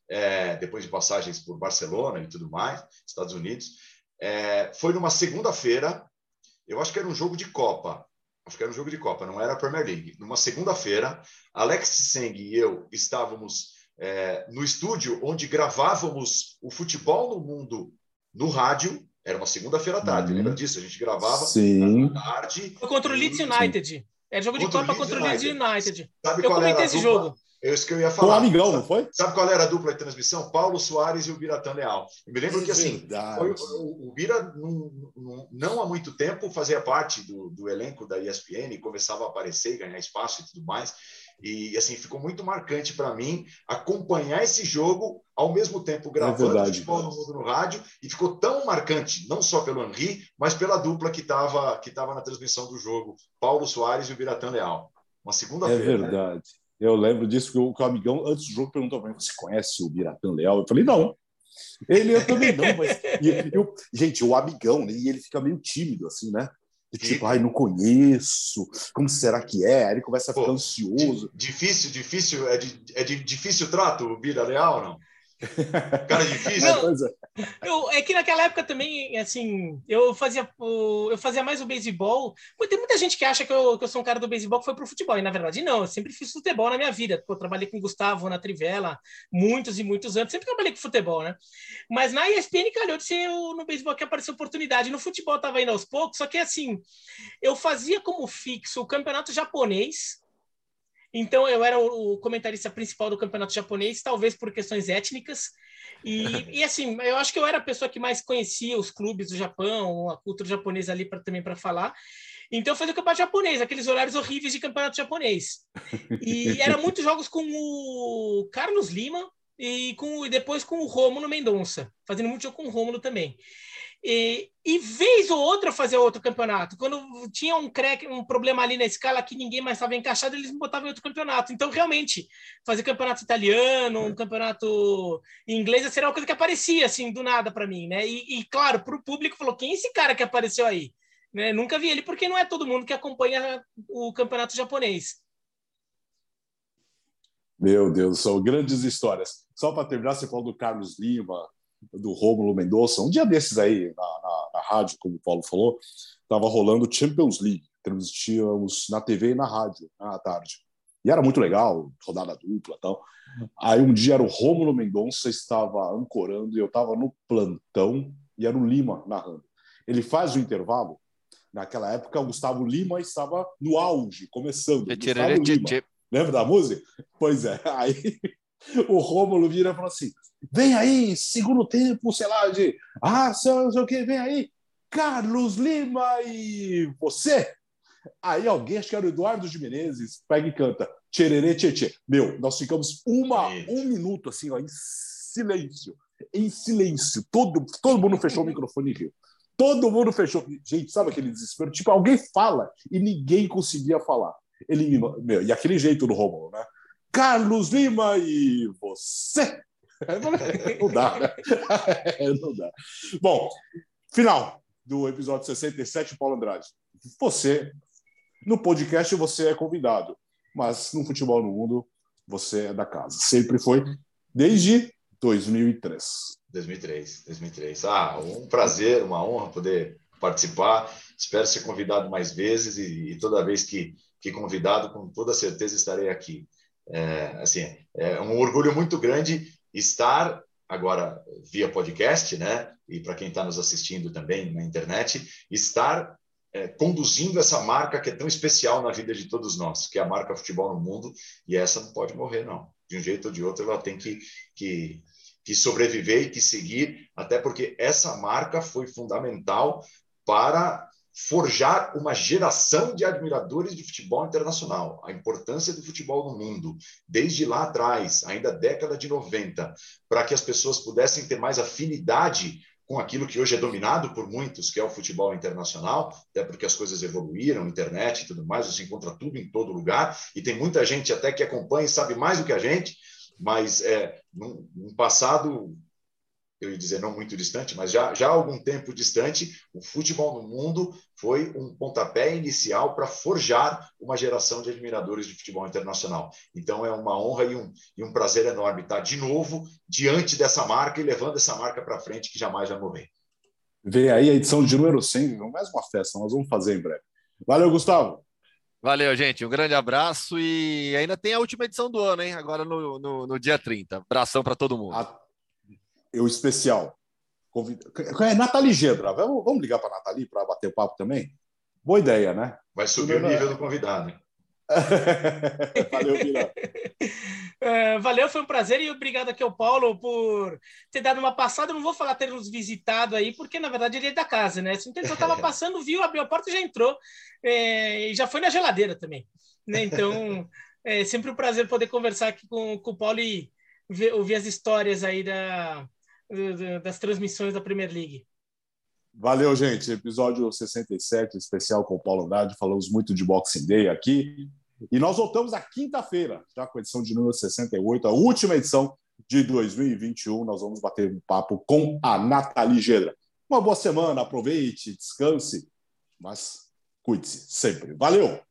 [SPEAKER 2] é, depois de passagens por Barcelona e tudo mais, Estados Unidos. É, foi numa segunda-feira, eu acho que era um jogo de Copa. Acho que era um jogo de Copa, não era a Premier League. Numa segunda-feira, Alex Seng e eu estávamos é, no estúdio onde gravávamos o futebol no mundo no rádio. Era uma segunda-feira à tarde, uhum. lembra disso? A gente gravava
[SPEAKER 1] Sim.
[SPEAKER 2] à tarde.
[SPEAKER 4] Foi contra o Leeds United. Era jogo de contra Copa contra o Leeds United. United.
[SPEAKER 2] Sabe eu comentei esse jogo. É isso que eu ia falar.
[SPEAKER 1] Com um amigão, não foi?
[SPEAKER 2] Sabe qual era a dupla de transmissão? Paulo Soares e o Biratã Leal. Eu me lembro que, assim, foi, o, o Bira, não, não, não, há muito tempo, fazia parte do, do elenco da ESPN, começava a aparecer e ganhar espaço e tudo mais. E, assim, ficou muito marcante para mim acompanhar esse jogo ao mesmo tempo gravando é futebol no mundo no rádio e ficou tão marcante, não só pelo Henri, mas pela dupla que estava que tava na transmissão do jogo, Paulo Soares e o Biratã Leal. Uma segunda-feira.
[SPEAKER 1] É verdade. Né? Eu lembro disso que o, que o amigão, antes do jogo, perguntou para mim: você conhece o Biratã Leal? Eu falei: não. Ele eu também não, mas. *laughs* E, eu, gente, o amigão, né? E ele fica meio tímido, assim, né? tipo, ai, não conheço, como será que é? Aí ele começa a ficar Pô, ansioso.
[SPEAKER 2] Difícil, difícil, é de, é de difícil trato o Bira Leal, não? Cara difícil. *laughs*
[SPEAKER 4] Não, eu, é que naquela época também, assim, eu fazia, eu fazia mais o beisebol. Tem muita gente que acha que eu, que eu sou um cara do beisebol que foi pro futebol. E na verdade, não. Eu sempre fiz futebol na minha vida. Eu trabalhei com o Gustavo na Trivela muitos e muitos anos. Sempre trabalhei com futebol, né? Mas na ESPN calhou de ser no beisebol que apareceu oportunidade. No futebol tava indo aos poucos. Só que assim, eu fazia como fixo o campeonato japonês então eu era o comentarista principal do campeonato japonês, talvez por questões étnicas. E, e assim, eu acho que eu era a pessoa que mais conhecia os clubes do Japão, a cultura japonesa ali pra, também para falar. Então eu fazia o campeonato japonês, aqueles horários horríveis de campeonato japonês. E *laughs* era muitos jogos com o Carlos Lima e, com, e depois com o Rômulo Mendonça, fazendo muito jogo com o Rômulo também. E, e vez ou outra fazer outro campeonato. Quando tinha um crack, um problema ali na escala que ninguém mais estava encaixado, eles me botavam em outro campeonato. Então, realmente, fazer campeonato italiano, um campeonato inglês, seria uma coisa que aparecia assim do nada para mim, né? E, e claro, para o público falou: quem é esse cara que apareceu aí? Né? Nunca vi ele porque não é todo mundo que acompanha o campeonato japonês.
[SPEAKER 1] Meu Deus, são grandes histórias. Só para terminar, você falou do Carlos Lima, do Rômulo Mendonça. Um dia desses aí, na, na, na rádio, como o Paulo falou, estava rolando Champions League. Transmitíamos na TV e na rádio à tarde. E era muito legal, rodada dupla e tal. Aí um dia era o Rômulo Mendonça, estava ancorando e eu estava no plantão e era o Lima narrando. Ele faz o intervalo. Naquela época, o Gustavo Lima estava no auge, começando. Gustavo Lima. Lembra da música? Pois é. *laughs* Aí o Rômulo vira e fala assim: vem aí, segundo tempo, sei lá, de ah, sei, sei o que, vem aí, Carlos Lima e você. Aí alguém, acho que era o Eduardo de Menezes, pega e canta Tchererê Tchê Meu, nós ficamos uma, um minuto assim, ó, em silêncio. Em silêncio. Todo, todo mundo fechou o *laughs* microfone e riu. Todo mundo fechou. Gente, sabe aquele desespero? Tipo, alguém fala e ninguém conseguia falar. Ele, meu, e aquele jeito do Romulo, né? Carlos Lima e você. *laughs* Não dá, né? *laughs* Não dá. Bom, final do episódio 67, Paulo Andrade. Você, no podcast, você é convidado, mas no Futebol no Mundo, você é da casa. Sempre foi, desde 2003.
[SPEAKER 2] 2003, 2003. Ah, um prazer, uma honra poder participar. Espero ser convidado mais vezes e, e toda vez que, que convidado, com toda certeza estarei aqui. É, assim, é um orgulho muito grande estar agora via podcast, né? E para quem está nos assistindo também na internet, estar é, conduzindo essa marca que é tão especial na vida de todos nós, que é a marca Futebol no Mundo, e essa não pode morrer, não. De um jeito ou de outro, ela tem que, que, que sobreviver e que seguir, até porque essa marca foi fundamental para forjar uma geração de admiradores de futebol internacional, a importância do futebol no mundo, desde lá atrás, ainda década de 90, para que as pessoas pudessem ter mais afinidade com aquilo que hoje é dominado por muitos, que é o futebol internacional, até porque as coisas evoluíram, internet e tudo mais, você encontra tudo em todo lugar, e tem muita gente até que acompanha e sabe mais do que a gente, mas é, num, num passado eu ia dizer não muito distante, mas já, já há algum tempo distante, o futebol no mundo foi um pontapé inicial para forjar uma geração de admiradores de futebol internacional. Então é uma honra e um, e um prazer enorme estar de novo diante dessa marca e levando essa marca para frente que jamais vai morrer.
[SPEAKER 1] Vem aí a edição de número 100, mais uma festa, nós vamos fazer em breve. Valeu, Gustavo.
[SPEAKER 3] Valeu, gente. Um grande abraço e ainda tem a última edição do ano, hein? Agora no, no, no dia 30. Abração para todo mundo. A
[SPEAKER 1] eu especial. É Nathalie Gedra. Vamos, vamos ligar para a Nathalie para bater papo também? Boa ideia, né?
[SPEAKER 2] Vai subir o nível do convidado. *laughs*
[SPEAKER 4] valeu, Vila. *laughs* É, valeu, foi um prazer e obrigado aqui ao Paulo por ter dado uma passada. Eu não vou falar ter nos visitado aí, porque na verdade ele é da casa, né? Então ele só estava *laughs* passando, viu, abriu a porta e já entrou. É, e já foi na geladeira também. Né? Então é sempre um prazer poder conversar aqui com, com o Paulo e ver, ouvir as histórias aí da, das transmissões da Premier League.
[SPEAKER 1] Valeu, gente. Episódio 67, especial com o Paulo Andrade. Falamos muito de Boxing Day aqui. E nós voltamos à quinta-feira, já com a edição de número 68, a última edição de 2021. Nós vamos bater um papo com a Nathalie Gedra. Uma boa semana, aproveite, descanse, mas cuide-se sempre. Valeu!